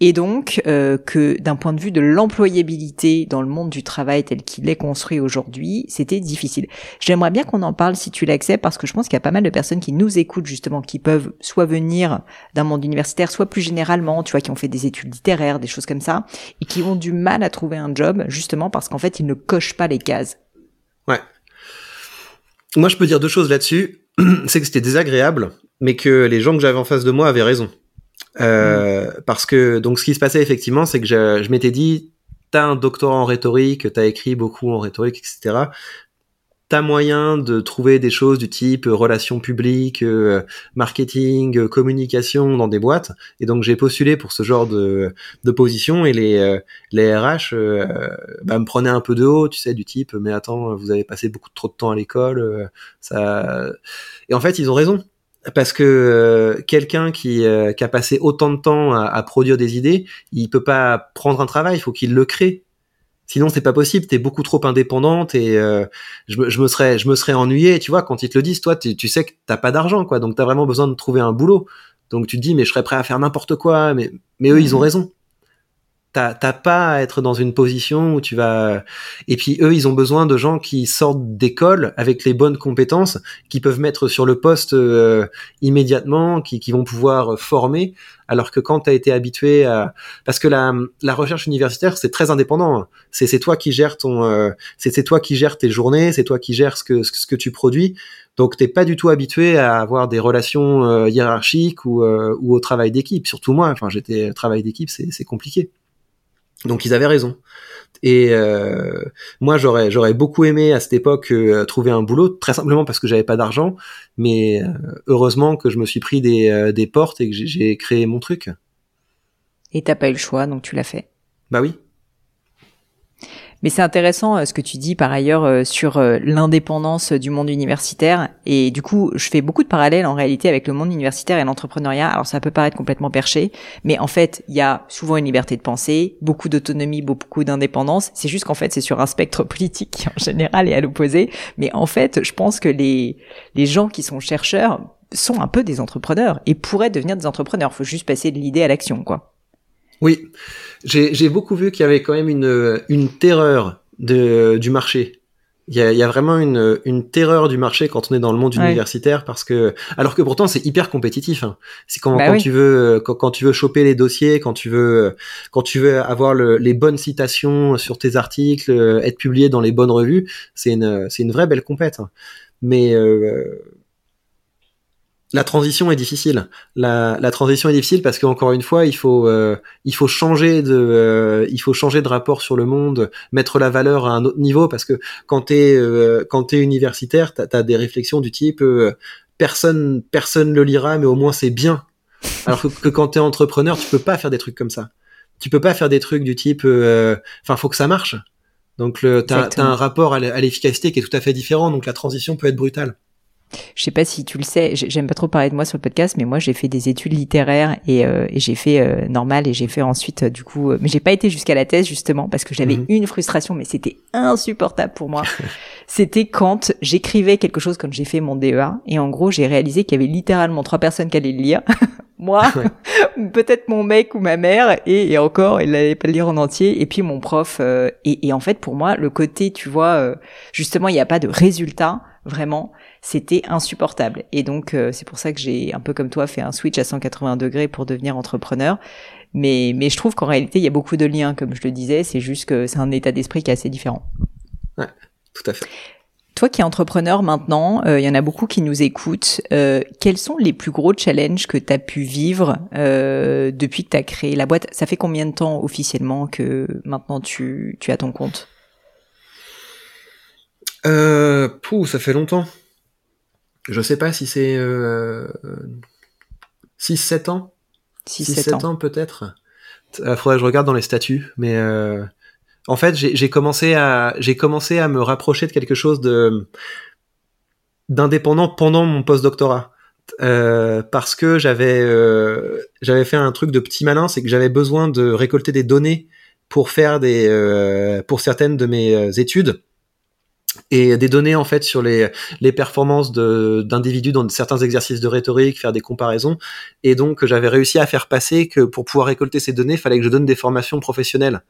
et donc euh, que d'un point de vue de l'employabilité dans le monde du travail tel qu'il est construit aujourd'hui, c'était difficile. J'aimerais bien qu'on en parle si tu l'acceptes, parce que je pense qu'il y a pas mal de personnes qui nous écoutent justement, qui peuvent soit venir d'un monde universitaire, soit plus généralement, tu vois, qui ont fait des études littéraires, des choses comme ça, et qui ont du mal à trouver un job, justement parce qu'en fait, ils ne cochent pas les cases. Ouais. Moi, je peux dire deux choses là-dessus. C'est que c'était désagréable, mais que les gens que j'avais en face de moi avaient raison. Euh, parce que donc ce qui se passait effectivement, c'est que je, je m'étais dit, t'as un doctorat en rhétorique, t'as écrit beaucoup en rhétorique, etc. T'as moyen de trouver des choses du type relations publiques, euh, marketing, euh, communication dans des boîtes. Et donc j'ai postulé pour ce genre de, de position et les, les RH bah, me prenaient un peu de haut, tu sais, du type, mais attends, vous avez passé beaucoup trop de temps à l'école, ça. Et en fait, ils ont raison parce que euh, quelqu'un qui, euh, qui, a passé autant de temps à, à, produire des idées, il peut pas prendre un travail, il faut qu'il le crée. Sinon, c'est pas possible. T'es beaucoup trop indépendante et euh, je, me, je, me serais, je me serais ennuyé. Tu vois, quand ils te le disent, toi, tu sais que t'as pas d'argent, quoi. Donc, t'as vraiment besoin de trouver un boulot. Donc, tu te dis, mais je serais prêt à faire n'importe quoi. Mais, mais eux, ils ont mmh. raison t'as pas à être dans une position où tu vas et puis eux ils ont besoin de gens qui sortent d'école avec les bonnes compétences qui peuvent mettre sur le poste euh, immédiatement qui, qui vont pouvoir former. Alors que quand tu as été habitué à parce que la, la recherche universitaire c'est très indépendant. C'est c'est toi qui gères ton euh, c'est toi qui gères tes journées c'est toi qui gères ce que ce que tu produis. Donc t'es pas du tout habitué à avoir des relations euh, hiérarchiques ou ou au travail d'équipe. Surtout moi enfin j'étais travail d'équipe c'est compliqué Donc ils avaient raison. Et euh, moi, j'aurais j'aurais beaucoup aimé à cette époque euh, trouver un boulot, très simplement parce que j'avais pas d'argent. Mais euh, heureusement que je me suis pris des, des portes et que j'ai créé mon truc. Et t'as pas eu le choix, donc tu l'as fait. Bah oui. Mais c'est intéressant euh, ce que tu dis par ailleurs euh, sur euh, l'indépendance du monde universitaire. Et du coup, je fais beaucoup de parallèles en réalité avec le monde universitaire et l'entrepreneuriat. Alors ça peut paraître complètement perché, mais en fait, il y a souvent une liberté de penser, beaucoup d'autonomie, beaucoup d'indépendance. C'est juste qu'en fait, c'est sur un spectre politique qui en général est à l'opposé. Mais en fait, je pense que les, les gens qui sont chercheurs sont un peu des entrepreneurs et pourraient devenir des entrepreneurs. Faut juste passer de l'idée à l'action, quoi. Oui, j'ai beaucoup vu qu'il y avait quand même une, une terreur de, du marché. Il y, a, il y a, vraiment une, une, terreur du marché quand on est dans le monde universitaire parce que alors que pourtant c'est hyper compétitif. Hein. C'est quand, bah quand tu veux quand, quand, tu veux choper les dossiers, quand tu veux quand tu veux avoir le, les bonnes citations sur tes articles, être publié dans les bonnes revues, c'est une c'est une vraie belle compète. Hein. Mais euh, la transition est difficile. La, la, transition est difficile parce qu'encore une fois, il faut, euh, il faut changer de, euh, il faut changer de rapport sur le monde, mettre la valeur à un autre niveau parce que quand t'es, euh, quand t'es universitaire, t'as as des réflexions du type personne, personne le lira, mais au moins c'est bien. Alors que, que quand t'es entrepreneur, tu peux pas faire des trucs comme ça. Tu peux pas faire des trucs du type, enfin, faut que ça marche. Donc, t'as as un rapport à l'efficacité qui est tout à fait différent. Donc, la transition peut être brutale. Je sais pas si tu le sais, j'aime pas trop parler de moi sur le podcast, mais moi j'ai fait des études littéraires et, euh, et j'ai fait euh, normal et j'ai fait ensuite euh, du coup, mais j'ai pas été jusqu'à la thèse justement parce que j'avais mhm. une frustration, mais c'était insupportable pour moi. c'était quand j'écrivais quelque chose quand j'ai fait mon DEA et en gros j'ai réalisé qu'il y avait littéralement trois personnes qui allaient le lire. moi, peut-être mon mec ou ma mère, et, et encore, il n'allait pas le lire en entier, et puis mon prof. et, et, en fait, pour moi, le côté, tu vois, justement, il n'y a pas de résultat, vraiment c'était insupportable. Et donc euh, c'est pour ça que j'ai un peu comme toi fait un switch à 180 degrés pour devenir entrepreneur. Mais, mais je trouve qu'en réalité, il y a beaucoup de liens, comme je le disais, c'est juste que c'est un état d'esprit qui est assez différent. Ouais, tout à fait. Toi qui es entrepreneur maintenant, euh, il y en a beaucoup qui nous écoutent. Euh, quels sont les plus gros challenges que tu as pu vivre depuis que tu as créé la boîte? Ça fait combien de temps officiellement que maintenant tu, tu as ton compte? Euh, Pouh, ça fait longtemps. Je sais pas si c'est euh, 6-7 ans? 6-7 ans, peut-être. Il euh, faudrait que je regarde dans les statuts, mais euh, en fait, j'ai commencé à j'ai commencé à me rapprocher de quelque chose de d'indépendant pendant mon post-doctorat. Euh, parce que j'avais euh, j'avais fait un truc de petit malin, c'est que j'avais besoin de récolter des données pour faire des euh, pour certaines de mes études et des données en fait sur les, les performances d'individus dans certains exercices de rhétorique, faire des comparaisons. Et donc j'avais réussi à faire passer que pour pouvoir récolter ces données, il fallait que je donne des formations professionnelles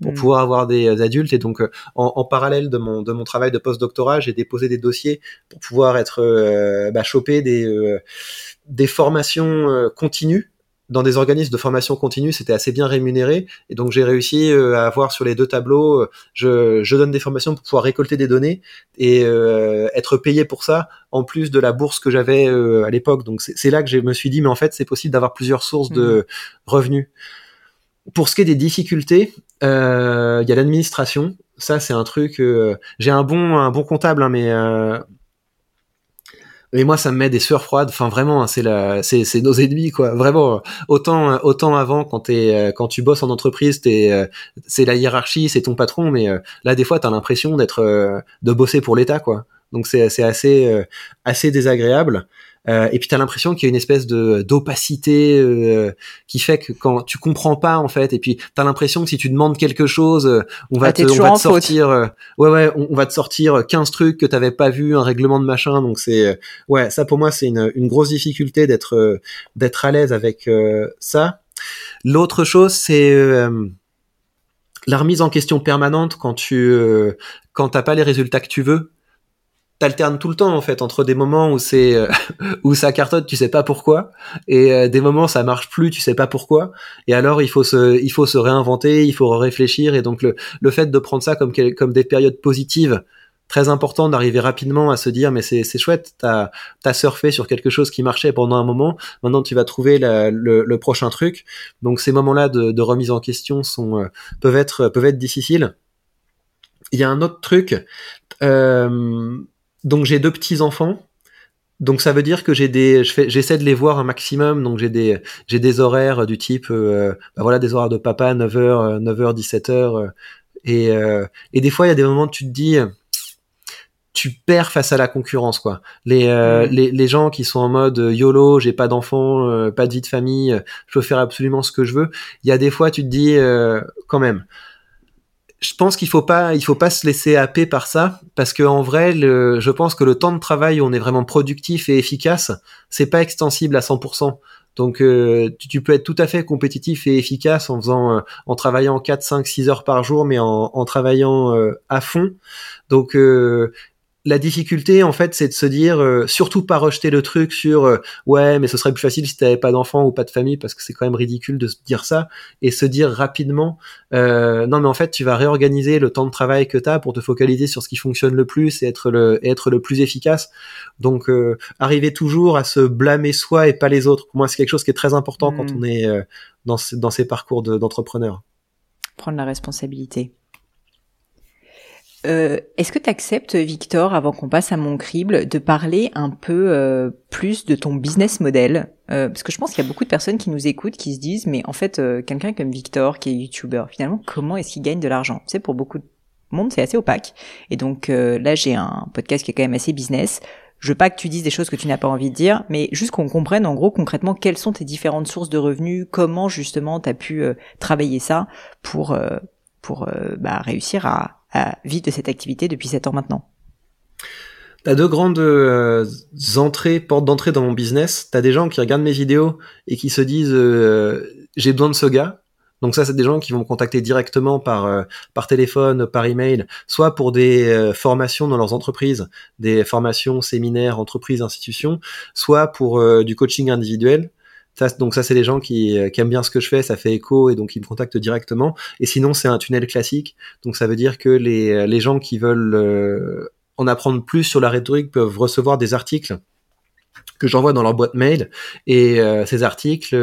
pour mmh. pouvoir avoir des adultes. Et donc en, en, parallèle de mon, de mon travail de post-doctorat, j'ai déposé des dossiers pour pouvoir être euh, bah, choper des, euh, des formations euh, continues dans des organismes de formation continue, c'était assez bien rémunéré. Et donc, j'ai réussi euh, à avoir sur les deux tableaux, euh, je, je, donne des formations pour pouvoir récolter des données et euh, être payé pour ça, en plus de la bourse que j'avais à l'époque. Donc, c'est là que je me suis dit, mais en fait, c'est possible d'avoir plusieurs sources de mmh. revenus. Pour ce qui est des difficultés, il y a l'administration. Ça, c'est un truc. j'ai un bon, un bon comptable, hein, mais mais moi, ça me met des sueurs froides. Enfin, vraiment, hein, c'est la, c'est, c'est nos ennemis, quoi. Vraiment, autant, autant avant, quand t'es, euh, quand tu bosses en entreprise, t'es, euh, c'est la hiérarchie, c'est ton patron, mais euh, là, des fois, t'as l'impression d'être, de bosser pour l'État, quoi. Donc, c'est, c'est assez, assez désagréable. Euh, et puis t'as l'impression qu'il y a une espèce de d'opacité euh, qui fait que quand tu comprends pas en fait, et puis t'as l'impression que si tu demandes quelque chose, euh, on va ah, te, on va te sortir, ouais ouais, on, va te sortir 15 trucs que t'avais pas vu, un règlement de machin. Donc c'est ouais, ça pour moi c'est une, une grosse difficulté d'être d'être à l'aise avec ça. L'autre chose c'est la remise en question permanente quand tu quand t'as pas les résultats que tu veux t'alternes tout le temps en fait entre des moments où c'est euh, où ça cartonne tu sais pas pourquoi et euh, des moments ça marche plus tu sais pas pourquoi et alors il faut se il faut se réinventer il faut réfléchir et donc le, le fait de prendre ça comme comme des périodes positives très important d'arriver rapidement à se dire mais c'est chouette, t'as as surfé sur quelque chose qui marchait pendant un moment, maintenant tu vas trouver le, le, prochain truc. Donc ces moments-là de, de, remise en question sont euh, peuvent être peuvent être difficiles. Il y a un autre truc. Euh, donc j'ai deux petits enfants donc ça veut dire que j'ai des, je j'essaie de les voir un maximum. Donc j'ai des, j'ai des horaires du type, euh, bah voilà, des horaires de papa, 9h, 9h, 17h. et, euh, et des fois il y a des moments où tu te dis, tu perds face à la concurrence quoi. Les, euh, les, les gens qui sont en mode YOLO, j'ai pas d'enfants, pas de vie de famille, je peux faire absolument ce que je veux. Il y a des fois tu te dis quand même je pense qu'il faut pas, il faut pas se laisser happer par ça, parce que en vrai, je pense que le temps de travail où on est vraiment productif et efficace, c'est pas extensible à 100%. Donc, euh, tu, peux être tout à fait compétitif et efficace en faisant, euh, en travaillant 4, 5, 6 heures par jour, mais en, en travaillant euh, à fond. Donc, la difficulté, en fait, c'est de se dire, euh, surtout pas rejeter le truc sur euh, ouais, mais ce serait plus facile si t'avais pas d'enfant ou pas de famille, parce que c'est quand même ridicule de se dire ça, et se dire rapidement, euh, non, mais en fait, tu vas réorganiser le temps de travail que t'as pour te focaliser sur ce qui fonctionne le plus et être le, être le plus efficace. Donc, arriver toujours à se blâmer soi et pas les autres. Pour moi, c'est quelque chose qui est très important quand mmh. on est dans, dans ces parcours d'entrepreneur. Prendre la responsabilité. Euh, Est-ce que tu acceptes, Victor, avant qu'on passe à mon crible, de parler un peu euh, plus de ton business model? Euh, Parce que je pense qu'il y a beaucoup de personnes qui nous écoutent, qui se disent, mais en fait, euh, quelqu'un comme Victor, qui est YouTuber, finalement, comment est-ce qu'il gagne de l'argent? Tu sais, pour beaucoup de monde, c'est assez opaque. Et donc euh, là, j'ai un podcast qui est quand même assez business. Je veux pas que tu dises des choses que tu n'as pas envie de dire, mais juste qu'on comprenne en gros concrètement quelles sont tes différentes sources de revenus, comment justement tu as pu travailler ça pour pour bah, réussir à à vivre de cette activité depuis 7 ans maintenant T'as deux grandes euh, entrées, portes d'entrée dans mon business. T'as des gens qui regardent mes vidéos et qui se disent euh, j'ai besoin de ce gars. Donc ça, c'est des gens qui vont me contacter directement par euh, par téléphone, par email, soit pour des formations dans leurs entreprises, des formations, séminaires, entreprises, institutions, soit pour du coaching individuel donc ça, c'est les gens qui, euh, qui, aiment bien ce que je fais, ça fait écho et donc ils me contactent directement. Et sinon, c'est un tunnel classique. Donc ça veut dire que les, euh, les gens qui veulent euh, en apprendre plus sur la rhétorique peuvent recevoir des articles que j'envoie dans leur boîte mail. Et ces articles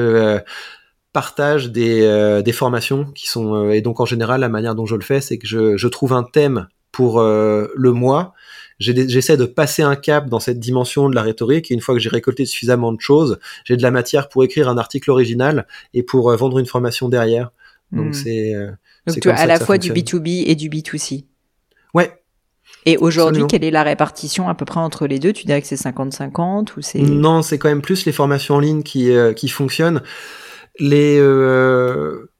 partagent des, des formations qui sont... et donc en général, la manière dont je le fais, c'est que je, je trouve un thème pour le mois j'essaie de passer un cap dans cette dimension de la rhétorique. Et une fois que j'ai récolté suffisamment de choses, j'ai de la matière pour écrire un article original et pour euh, vendre une formation derrière. Donc hmm. c'est. Euh, Donc tu as à la fois du B2B et du B2C. Ouais. Et aujourd'hui, quelle est la répartition à peu près entre les deux? Tu dirais que c'est 50-50 ou c'est Non, c'est quand même plus les formations en ligne qui euh, qui fonctionnent. Les euh,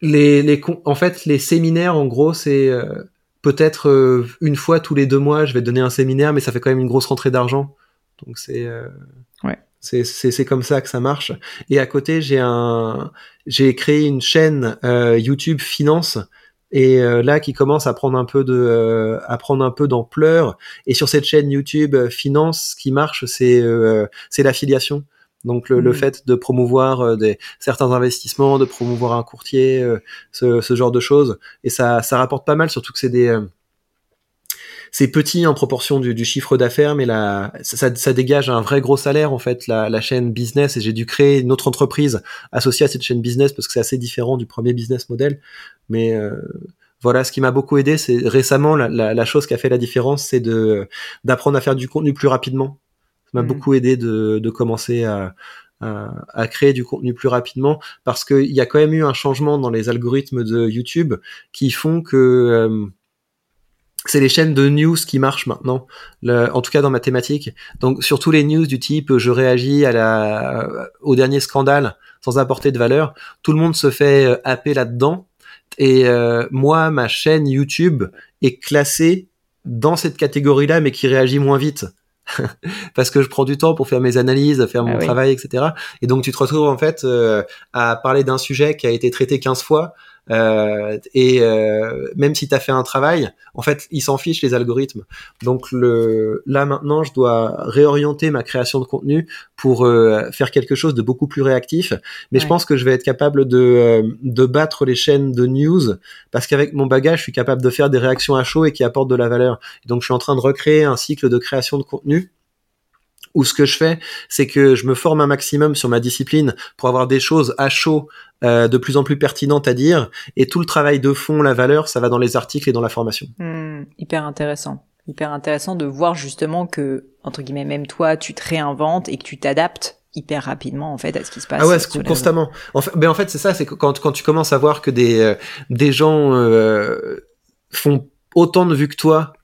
les, les en fait les séminaires en gros c'est peut-être euh, une fois tous les deux mois, je vais donner un séminaire, mais ça fait quand même une grosse rentrée d'argent. Donc c'est euh, ouais. c'est c'est comme ça que ça marche. Et à côté, j'ai un j'ai créé une chaîne euh, YouTube Finance et là qui commence à prendre un peu de à prendre un peu d'ampleur. Et sur cette chaîne YouTube Finance, ce qui marche, c'est c'est l'affiliation. Donc le, le, hmm. fait de promouvoir euh, des, certains investissements, de promouvoir un courtier, euh, ce, ce, genre de choses, et ça, ça rapporte pas mal, surtout que c'est des euh, c'est petit en proportion du, du chiffre d'affaires, mais la, ça, ça, dégage un vrai gros salaire en fait la, la chaîne business. Et j'ai dû créer une autre entreprise associée à cette chaîne business parce que c'est assez différent du premier business model. Mais voilà, ce qui m'a beaucoup aidé, c'est récemment la, la, la, chose qui a fait la différence, c'est de d'apprendre à faire du contenu plus rapidement. M'a mm. beaucoup aidé de, de commencer à, à, à, créer du contenu plus rapidement parce qu'il y a quand même eu un changement dans les algorithmes de YouTube qui font que euh, c'est les chaînes de news qui marchent maintenant, en tout cas dans ma thématique. Donc surtout les news du type je réagis à la, au dernier scandale sans apporter de valeur, tout le monde se fait euh, happer là-dedans. Et euh, moi, ma chaîne YouTube est classée dans cette catégorie-là, mais qui réagit moins vite. parce que je prends du temps pour faire mes analyses, faire mon ah travail, etc. Et donc tu te retrouves en fait euh, à parler d'un sujet qui a été traité 15 fois, Euh, et euh, même si tu as fait un travail, en fait, ils s'en fichent les algorithmes. Donc le, là maintenant, je dois réorienter ma création de contenu pour euh, faire quelque chose de beaucoup plus réactif. Mais je pense que je vais être capable de, euh, de battre les chaînes de news parce qu'avec mon bagage, je suis capable de faire des réactions à chaud et qui apportent de la valeur. Donc je suis en train de recréer un cycle de création de contenu où ce que je fais, c'est que je me forme un maximum sur ma discipline pour avoir des choses à chaud euh, de plus en plus pertinentes à dire, et tout le travail de fond, la valeur, ça va dans les articles et dans la formation. Hmm, hyper intéressant, hyper intéressant de voir justement que entre guillemets même toi, tu te réinventes et que tu t'adaptes hyper rapidement en fait à ce qui se passe. Ah ouais, constamment. En fait, mais en fait c'est ça, c'est que quand quand tu commences à voir que des euh, des gens euh, font autant de vues que toi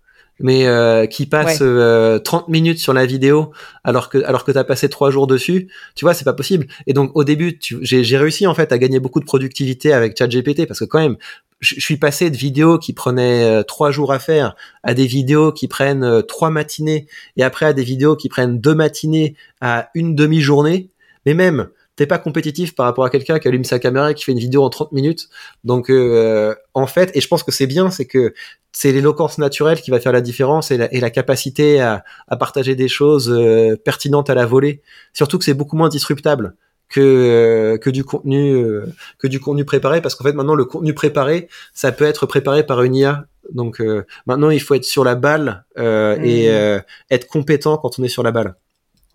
mais euh, qui passe 30 euh, minutes sur la vidéo alors que alors que t'as passé trois jours dessus, tu vois, c'est pas possible. Et donc au début, j'ai réussi en fait à gagner beaucoup de productivité avec ChatGPT parce que quand même, je suis passé de vidéos qui prenaient euh, trois jours à faire à des vidéos qui prennent trois matinées et après à des vidéos qui prennent deux matinées à une demi-journée. Mais même, t'es pas compétitif par rapport à quelqu'un qui allume sa caméra et qui fait une vidéo en 30 minutes. Donc euh, en fait, et je pense que c'est bien, c'est que c'est l'éloquence naturelle qui va faire la différence et la, capacité à, partager des choses euh, pertinentes à la volée. Surtout que c'est beaucoup moins disruptable que euh, que du contenu que du contenu préparé parce qu'en fait maintenant le contenu préparé ça peut être préparé par une IA donc maintenant il faut être sur la balle et mmh. être compétent quand on est sur la balle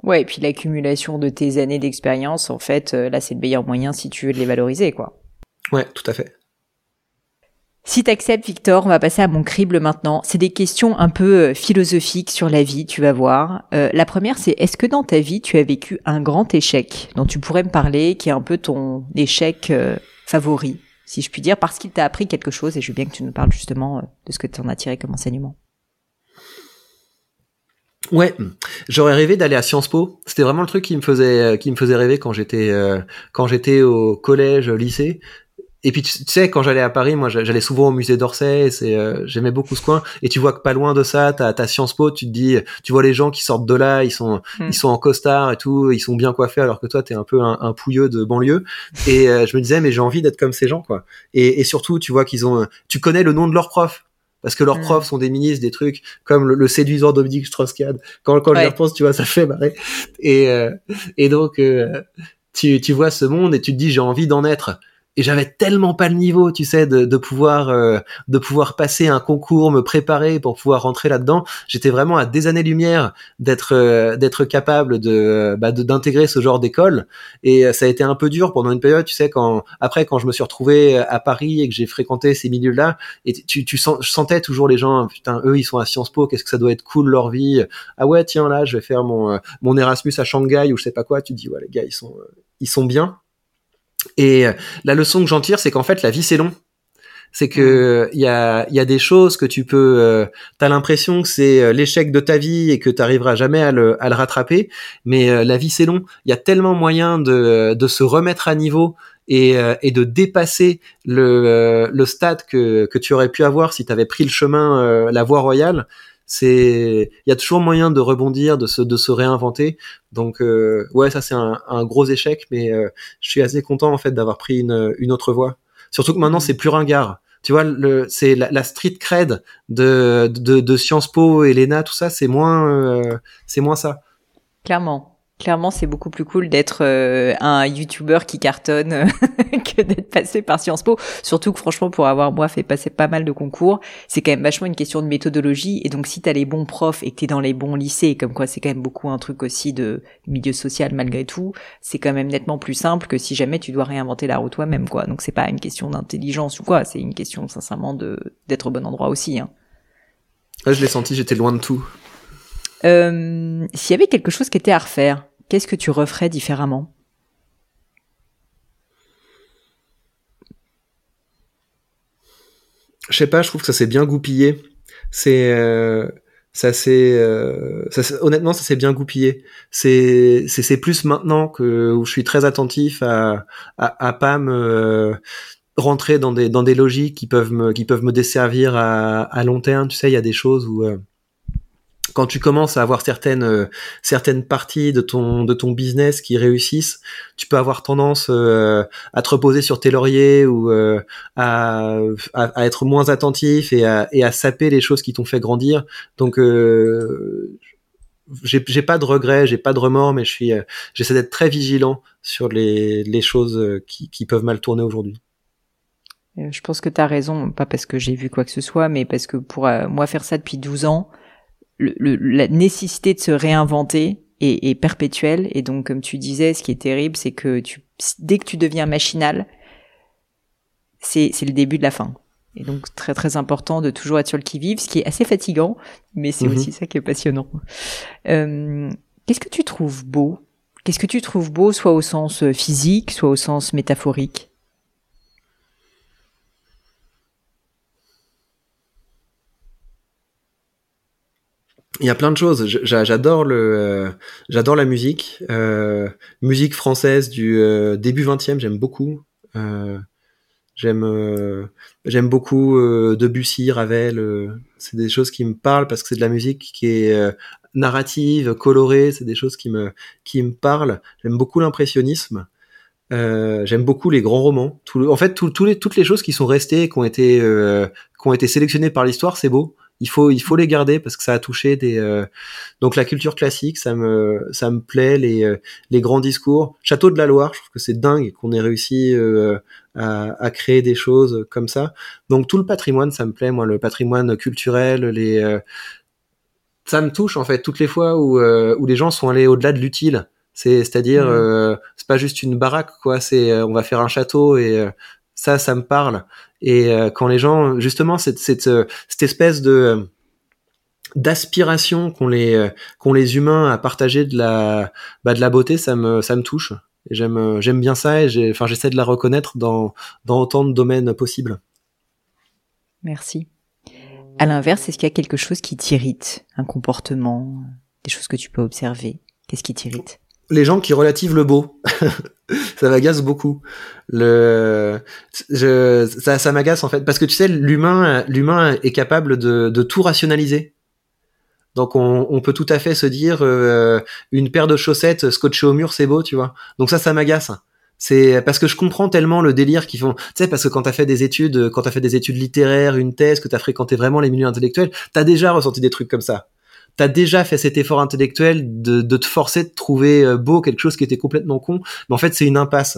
Ouais, et puis l'accumulation de tes années d'expérience, en fait, euh, là, c'est le meilleur moyen si tu veux de les valoriser, quoi. Ouais, tout à fait. Si t'acceptes, Victor, on va passer à mon crible maintenant. C'est des questions un peu euh, philosophiques sur la vie, tu vas voir. Euh, la première, c'est est-ce que dans ta vie, tu as vécu un grand échec dont tu pourrais me parler, qui est un peu ton échec favori, si je puis dire, parce qu'il t'a appris quelque chose, et je veux bien que tu nous parles justement de ce que tu en as tiré comme enseignement. Ouais, j'aurais rêvé d'aller à Sciences Po. C'était vraiment le truc qui me faisait qui me faisait rêver quand j'étais euh, quand j'étais au collège, lycée. Et puis tu sais quand j'allais à Paris, moi j'allais souvent au musée d'Orsay, c'est euh, j'aimais beaucoup ce coin et tu vois que pas loin de ça, t'as as Sciences Po, tu te dis tu vois les gens qui sortent de là, ils sont hmm. ils sont en costard et tout, ils sont bien coiffés alors que toi t'es un peu un, un, pouilleux de banlieue et euh, je me disais mais j'ai envie d'être comme ces gens quoi. Et, et surtout tu vois qu'ils ont tu connais le nom de leur prof parce que leurs mm. profs sont des ministres, des trucs comme le, séduisant Dominique Strauss-Kahn. Quand, quand je repense, tu vois, ça fait marrer. Et, euh, et donc, euh, tu, tu vois ce monde et tu te dis, j'ai envie d'en être et j'avais tellement pas le niveau, tu sais, de, de pouvoir euh, de pouvoir passer un concours, me préparer pour pouvoir rentrer là-dedans. J'étais vraiment à des années-lumière d'être euh, d'être capable de bah, d'intégrer ce genre d'école. Et euh, ça a été un peu dur pendant une période, tu sais, quand après quand je me suis retrouvé à Paris et que j'ai fréquenté ces milieux-là, et tu tu sens, je sentais toujours les gens, putain, eux ils sont à Sciences Po, qu'est-ce que ça doit être cool leur vie. Ah ouais, tiens là, je vais faire mon mon Erasmus à Shanghai ou je sais pas quoi. Tu te dis ouais les gars ils sont ils sont bien. Et euh, la leçon que j'en tire, c'est qu'en fait, la vie c'est long. C'est que il y a, y a des choses que tu peux. Euh, T'as l'impression que c'est euh, l'échec de ta vie et que tu arriveras jamais à le, à le rattraper. Mais euh, la vie c'est long. Il y a tellement moyen de, de se remettre à niveau et, et de dépasser le, le stade que, que tu aurais pu avoir si tu avais pris le chemin, la voie royale c'est il y a toujours moyen de rebondir, de se de se réinventer. Donc euh, ouais, ça c'est un, un, gros échec, mais euh, je suis assez content en fait d'avoir pris une, une autre voie. Surtout que maintenant mmh. c'est plus ringard. Tu vois, le, c'est la, la, street cred de, de, de Sciences Po, Elena, tout ça, c'est moins, euh, c'est moins ça. Clairement. Clairement, c'est beaucoup plus cool d'être euh, un YouTuber qui cartonne que d'être passé par Sciences Po. Surtout que franchement, pour avoir moi fait passer pas mal de concours, c'est quand même vachement une question de méthodologie. Et donc, si t'as les bons profs et que t'es dans les bons lycées, comme quoi c'est quand même beaucoup un truc aussi de milieu social malgré tout, c'est quand même nettement plus simple que si jamais tu dois réinventer la roue toi-même, quoi. Donc, c'est pas une question d'intelligence ou quoi, c'est une question sincèrement de d'être au bon endroit aussi. Hein. je l'ai senti, j'étais loin de tout. Euh, S'il y avait quelque chose qui était à refaire, qu'est-ce que tu referais différemment? Je sais pas, je trouve que ça s'est bien goupillé. C'est euh, ça c'est euh, honnêtement ça s'est bien goupillé. C'est plus maintenant que où je suis très attentif à à, à pas me rentrer dans des dans des logiques qui peuvent me qui peuvent me desservir à, long terme. Tu sais, il y a des choses où euh, quand tu commences à avoir certaines euh, certaines parties de ton de ton business qui réussissent, tu peux avoir tendance euh, à te reposer sur tes lauriers ou euh, à, à, être moins attentif et à, et à saper les choses qui t'ont fait grandir. Donc j'ai j'ai pas de regrets, j'ai pas de remords, mais je suis j'essaie d'être très vigilant sur les les choses qui qui peuvent mal tourner aujourd'hui. Je pense que tu as raison, pas parce que j'ai vu quoi que ce soit, mais parce que pour moi faire ça depuis 12 ans, le, la nécessité de se réinventer est, est, perpétuelle. Et donc, comme tu disais, ce qui est terrible, c'est que tu, dès que tu deviens machinal, c'est le début de la fin. Et donc, très très important de toujours être sur le qui-vive, ce qui est assez fatigant, mais c'est mhm. aussi ça qui est passionnant. Euh, Qu'est-ce que tu trouves beau? Qu'est-ce que tu trouves beau, soit au sens physique, soit au sens métaphorique? Il y a plein de choses. J'adore le, euh, j'adore la musique, euh, musique française du euh, début 20e. J'aime beaucoup. Euh, j'aime, euh, j'aime beaucoup Debussy, Ravel. c'est des choses qui me parlent parce que c'est de la musique qui est narrative, colorée. C'est des choses qui me, qui me parlent. J'aime beaucoup l'impressionnisme. j'aime beaucoup les grands romans. En fait, tout, les, toutes les choses qui sont restées, qui ont été, qui ont été sélectionnées par l'histoire, c'est beau il faut il faut les garder parce que ça a touché des euh, donc la culture classique ça me ça me plaît les euh, les grands discours. Château de la Loire je trouve que c'est dingue qu'on ait réussi euh, à, à, créer des choses comme ça. Donc tout le patrimoine ça me plaît moi le patrimoine culturel les ça me touche en fait toutes les fois où où les gens sont allés au-delà de l'utile. C'est c'est-à-dire mmh. c'est pas juste une baraque quoi c'est on va faire un château et ça ça me parle et euh, quand les gens, justement, cette, cette, euh, cette espèce de euh, d'aspiration qu'ont les qu'ont les humains à partager de la bah, de la beauté, ça me ça me touche. J'aime j'aime bien ça et j'ai enfin j'essaie de la reconnaître dans dans autant de domaines possibles. Merci. À l'inverse, est-ce qu'il y a quelque chose qui t'irrite, un comportement, des choses que tu peux observer? Qu'est-ce qui t'irrite? Les gens qui relativent le beau. ça m'agace beaucoup. Le, je, ça, ça m'agace en fait parce que tu sais, l'humain, l'humain est capable de, de tout rationaliser. Donc on, on, peut tout à fait se dire euh, une paire de chaussettes scotchées au mur, c'est beau, tu vois. Donc ça, ça m'agace. C'est parce que je comprends tellement le délire qu'ils font. Tu sais, parce que quand t'as fait des études, quand t'as fait des études littéraires, une thèse, que t'as fréquenté vraiment les milieux intellectuels, t'as déjà ressenti des trucs comme ça t'as déjà fait cet effort intellectuel de, de, te forcer de trouver euh, beau quelque chose qui était complètement con, mais en fait c'est une impasse.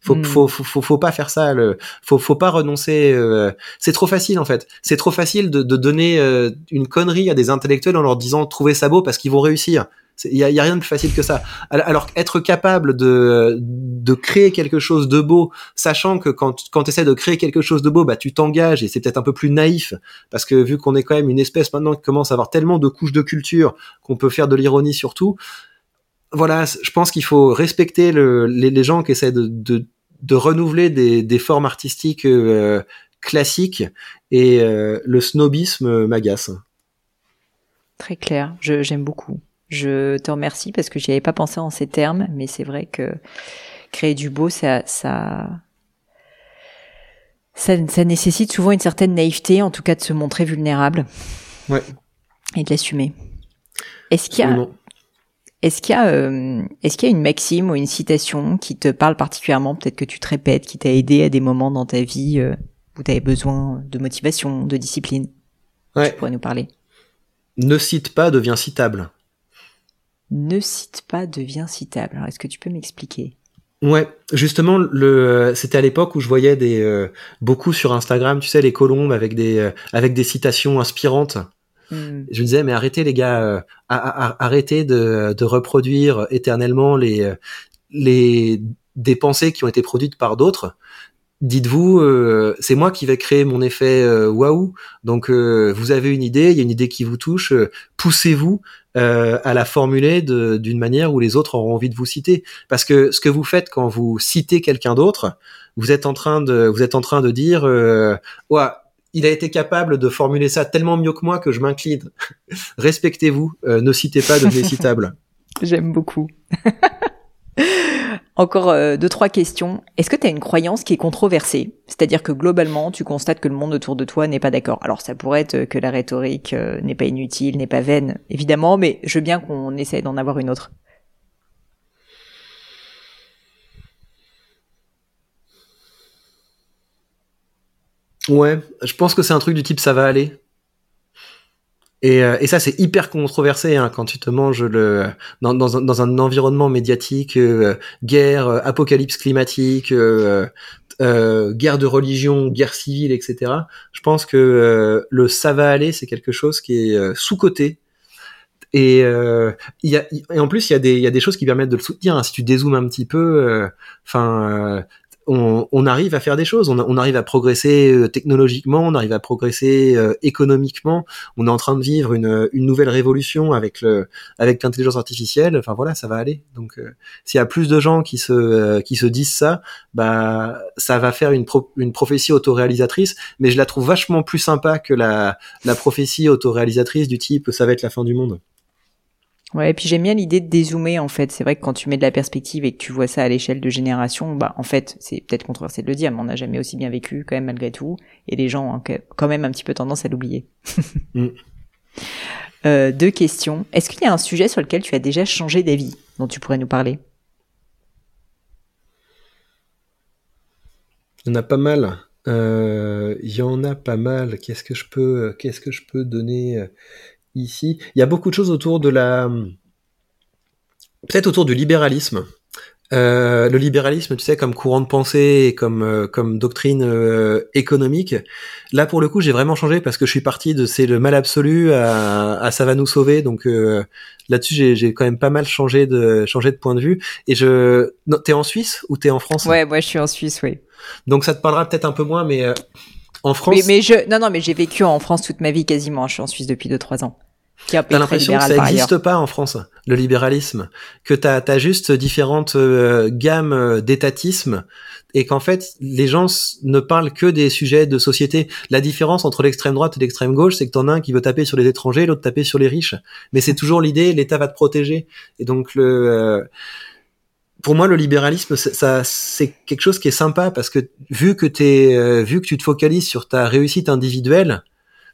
Faut, hmm. faut, faut, faut, pas faire ça. Le, faut, faut pas renoncer. Euh, c'est trop facile en fait. C'est trop facile de, de donner euh, une connerie à des intellectuels en leur disant trouver ça beau parce qu'ils vont réussir. Il y a, rien de plus facile que ça. Alors être capable de, créer quelque chose de beau, sachant que quand, tu essaies de créer quelque chose de beau, bah tu t'engages et c'est peut-être un peu plus naïf parce que vu qu'on est quand même une espèce maintenant qui commence à avoir tellement de couches de culture qu'on peut faire de l'ironie sur tout. Voilà, je pense qu'il faut respecter le, les, gens qui essaient de, renouveler des, des, formes artistiques euh, classiques et euh, le snobisme m'agace. Très clair, j'aime beaucoup. Je te remercie parce que j'y avais pas pensé en ces termes, mais c'est vrai que créer du beau, ça, ça, ça, nécessite souvent une certaine naïveté, en tout cas de se montrer vulnérable. Ouais. Et de l'assumer. Est-ce qu'il y a, est-ce qu'il y a, euh, est-ce qu'il y a une maxime ou une citation qui te parle particulièrement, peut-être que tu te répètes, qui t'a aidé à des moments dans ta vie euh, où tu avais besoin de motivation, de discipline? Ouais. Tu pourrais nous parler. Ne cite pas devient citable ne cite pas devient citable. Alors, est-ce que tu peux m'expliquer? Ouais, justement, le c'était à l'époque où je voyais des euh, beaucoup sur Instagram, tu sais, les colombes avec des euh, avec des citations inspirantes. Hmm. Je me disais, mais arrêtez les gars, euh, arrêtez de, de reproduire éternellement les les des pensées qui ont été produites par d'autres dites-vous, euh, c'est moi qui vais créer mon effet euh, waouh. Donc euh, vous avez une idée, il y a une idée qui vous touche, poussez-vous à la formuler d'une manière où les autres auront envie de vous citer. Parce que ce que vous faites quand vous citez quelqu'un d'autre, vous êtes en train de vous êtes en train de dire ouais, il a été capable de formuler ça tellement mieux que moi que je m'incline. Respectez-vous, ne citez pas, devenez citable. J'aime beaucoup. Encore euh, deux, trois questions. Est-ce que tu une croyance qui est controversée? C'est-à-dire que globalement, tu constates que le monde autour de toi n'est pas d'accord. Alors ça pourrait être que la rhétorique euh, n'est pas inutile, n'est pas vaine, évidemment, mais je veux bien qu'on essaye d'en avoir une autre. Ouais, je pense que c'est un truc du type ça va aller. Et, euh, et ça, c'est hyper controversé hein, quand tu te manges le dans, dans, un, dans un environnement médiatique, euh, guerre, euh, apocalypse climatique, guerre de religion, guerre civile, etc. Je pense que le ça va aller, c'est quelque chose qui est sous coté. Et, il y a, et en plus, il y, a des, y a des choses qui permettent de le soutenir. Hein. Si tu dézoomes un petit peu, enfin, on, arrive à faire des choses, on, arrive à progresser euh, technologiquement, on arrive à progresser euh, économiquement. On est en train de vivre une, nouvelle révolution avec le avec l'intelligence artificielle. Enfin voilà, ça va aller. Donc euh, s'il y a plus de gens qui se qui se disent ça, bah ça va faire une une prophétie autoréalisatrice. Mais je la trouve vachement plus sympa que la la prophétie autoréalisatrice du type ça va être la fin du monde. Ouais, et puis j'aime bien l'idée de dézoomer en fait. C'est vrai que quand tu mets de la perspective et que tu vois ça à l'échelle de génération, bah en fait, c'est peut-être controversé de le dire, mais on n'a jamais aussi bien vécu quand même malgré tout, et les gens ont quand même un petit peu tendance à l'oublier. mm. euh, deux questions. Est-ce qu'il y a un sujet sur lequel tu as déjà changé d'avis, dont tu pourrais nous parler? Il y en a pas mal. Euh, il y en a pas mal. Qu'est-ce que je peux, qu'est-ce que je peux donner euh, ici. Il y a beaucoup de choses autour de la... Peut-être autour du libéralisme. Euh, le libéralisme, tu sais, comme courant de pensée et comme euh, comme doctrine euh, économique. Là, pour le coup, j'ai vraiment changé parce que je suis parti de c'est le mal absolu à, à ça va nous sauver. Donc là-dessus, j'ai quand même pas mal changé de changé de point de vue. Et je, t'es en Suisse ou t'es en France? Ouais, moi je suis en Suisse, oui. Donc ça te parlera peut-être un peu moins, mais en France. Mais, mais, je, non, non, mais j'ai vécu en France toute ma vie quasiment. Je suis en Suisse depuis 2-3 ans. T'as l'impression que ça n'existe pas en France, le libéralisme, que t'as as juste différentes euh, gammes euh, d'étatisme et qu'en fait les gens ne parlent que des sujets de société. La différence entre l'extrême droite et l'extrême gauche, c'est que t'en as un qui veut taper sur les étrangers, l'autre taper sur les riches. Mais c'est toujours l'idée, l'État va te protéger. Et donc le euh, pour moi, le libéralisme, ça, c'est quelque chose qui est sympa parce que vu que t'es, euh, vu que tu te focalises sur ta réussite individuelle,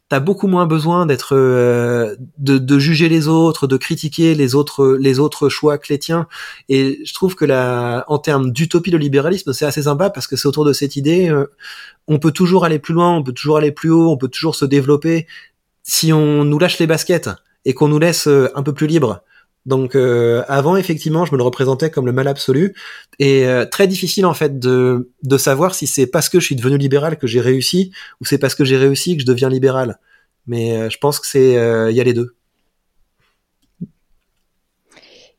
t'as beaucoup moins besoin d'être, euh, de, de, juger les autres, de critiquer les autres, les autres choix chrétiens. Et je trouve que là, en termes d'utopie, le libéralisme, c'est assez sympa parce que c'est autour de cette idée, euh, on peut toujours aller plus loin, on peut toujours aller plus haut, on peut toujours se développer si on nous lâche les baskets et qu'on nous laisse un peu plus libre. Donc euh, avant, effectivement, je me le représentais comme le mal absolu, et euh, très difficile en fait de, de savoir si c'est parce que je suis devenu libéral que j'ai réussi, ou c'est parce que j'ai réussi que je deviens libéral. Mais euh, je pense que c'est il y a les deux.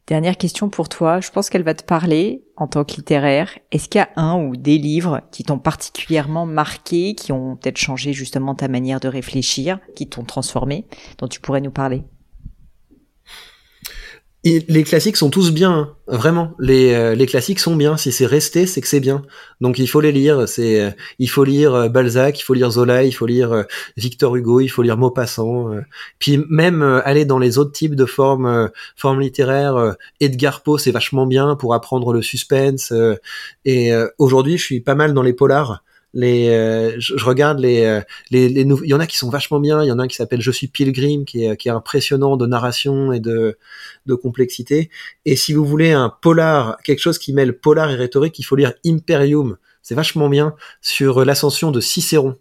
Dernière question pour toi, je pense qu'elle va te parler en tant que littéraire. Est-ce qu'il y a un ou des livres qui t'ont particulièrement marqué, qui ont peut-être changé justement ta manière de réfléchir, qui t'ont transformé, dont tu pourrais nous parler? Les classiques sont tous bien, hein. vraiment. Les, euh, les classiques sont bien. Si c'est resté, c'est que c'est bien. Donc il faut les lire. C'est, euh, il faut lire euh, Balzac, il faut lire Zola, il faut lire Victor Hugo, il faut lire Maupassant. puis même aller dans les autres types de formes, formes littéraires. Edgar Poe, c'est vachement bien pour apprendre le suspense. et aujourd'hui, je suis pas mal dans les polars les euh, je, regarde les euh, les, les il y en a qui sont vachement bien il y en a un qui s'appelle je suis Pilgrim qui est qui est impressionnant de narration et de de complexité. Et si vous voulez un polar quelque chose qui mêle polar et rhétorique il faut lire Imperium. C'est vachement bien sur l'ascension de Cicéron.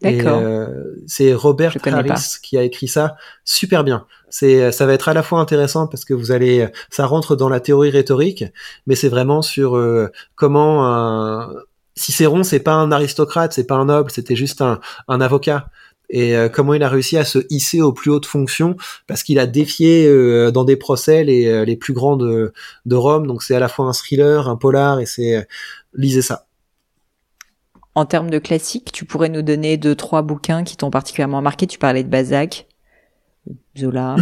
D'accord. Euh, c'est Robert Harris qui a écrit ça. Super bien. C'est, ça va être à la fois intéressant parce que vous allez, ça rentre dans la théorie rhétorique, mais c'est vraiment sur comment un, Cicéron, c'est pas un aristocrate, c'est pas un noble, c'était juste un, avocat. Et euh, comment il a réussi à se hisser aux plus hautes fonctions? Parce qu'il a défié euh, dans des procès les, euh, les plus grands de, Rome. Donc c'est à la fois un thriller, un polar, et c'est lisez ça. En termes de classiques, tu pourrais nous donner deux trois bouquins qui t'ont particulièrement marqué? Tu parlais de Balzac, Zola.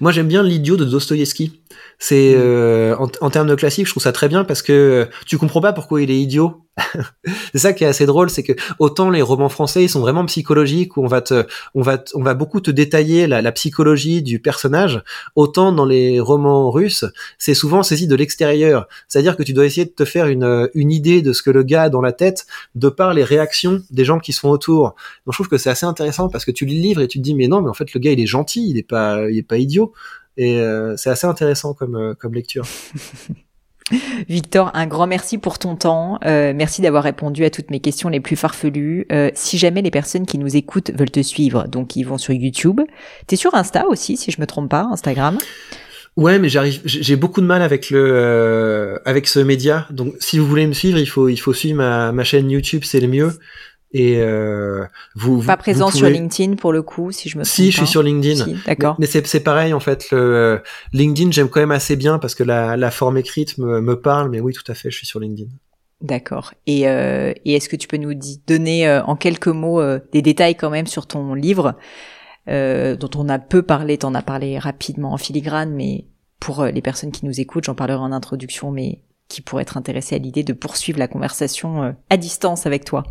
Moi j'aime bien l'idiot de Dostoïevski. C'est mm. en, en, termes de classique, je trouve ça très bien parce que tu comprends pas pourquoi il est idiot c'est ça qui est assez drôle, c'est que autant les romans français ils sont vraiment psychologiques où on va te, on va, on va beaucoup te détailler la, la, psychologie du personnage, autant dans les romans russes c'est souvent saisi de l'extérieur, c'est-à-dire que tu dois essayer de te faire une, une idée de ce que le gars a dans la tête de par les réactions des gens qui sont autour. Donc je trouve que c'est assez intéressant parce que tu lis le livre et tu te dis mais non mais en fait le gars il est gentil, il est pas, il est pas idiot et euh, c'est assez intéressant comme, euh, comme lecture. Victor, un grand merci pour ton temps. Euh, merci d'avoir répondu à toutes mes questions les plus farfelues. Euh, si jamais les personnes qui nous écoutent veulent te suivre, donc ils vont sur YouTube. T'es sur Insta aussi, si je me trompe pas, Instagram. Ouais, mais j'arrive, j'ai beaucoup de mal avec le, euh, avec ce média. Donc, si vous voulez me suivre, il faut, il faut suivre ma, ma chaîne YouTube, c'est le mieux. Et euh, vous pas présent sur LinkedIn pour le coup, si je me Si, je suis sur LinkedIn. d'accord. Mais, c'est pareil en fait. Le LinkedIn, j'aime quand même assez bien parce que la, la forme écrite me, me, parle. Mais oui, tout à fait, je suis sur LinkedIn. D'accord. Et, euh, et est-ce que tu peux nous donner euh, en quelques mots euh, des détails quand même sur ton livre euh, dont on a peu parlé, t'en as parlé rapidement en filigrane, mais pour les personnes qui nous écoutent, j'en parlerai en introduction, mais qui pourraient être intéressées à l'idée de poursuivre la conversation à distance avec toi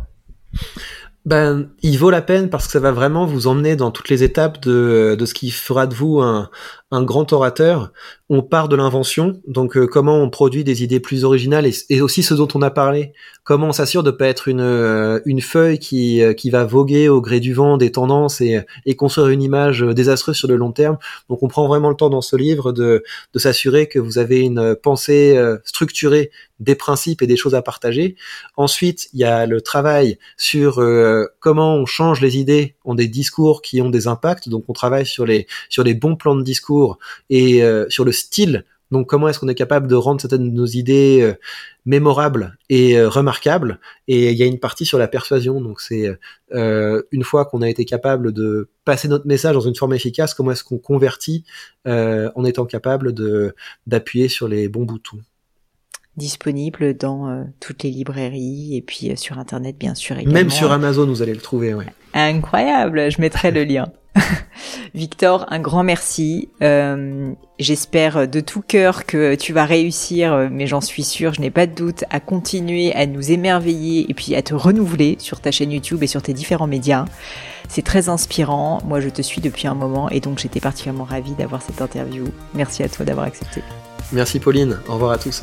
ben, il vaut la peine parce que ça va vraiment vous emmener dans toutes les étapes de, de ce qui fera de vous un, un grand orateur. On part de l'invention, donc euh, comment on produit des idées plus originales et, aussi ce dont on a parlé. Comment on s'assure de pas être une, euh, une feuille qui, euh, qui va voguer au gré du vent des tendances et, et construire une image désastreuse sur le long terme. Donc on prend vraiment le temps dans ce livre de, de s'assurer que vous avez une pensée structurée des principes et des choses à partager. Ensuite, il y a le travail sur comment on change les idées en des discours qui ont des impacts. Donc on travaille sur les sur les bons plans de discours et euh, sur le style. Donc comment est-ce qu'on est capable de rendre certaines de nos idées euh, mémorables et euh, remarquables? Et il y a une partie sur la persuasion. Donc c'est une fois qu'on a été capable de passer notre message dans une forme efficace, comment est-ce qu'on convertit en étant capable de d'appuyer sur les bons boutons? Disponible dans toutes les librairies et puis sur internet bien sûr également. Même sur Amazon vous allez le trouver ouais. Incroyable, je mettrai le lien. Victor, un grand merci. Euh, j'espère de tout cœur que tu vas réussir, mais j'en suis sûre, je n'ai pas de doute, à continuer à nous émerveiller et puis à te renouveler sur ta chaîne YouTube et sur tes différents médias. C'est très inspirant. Moi, je te suis depuis un moment et donc j'étais particulièrement ravie d'avoir cette interview. Merci à toi d'avoir accepté. Merci Pauline. Au revoir à tous.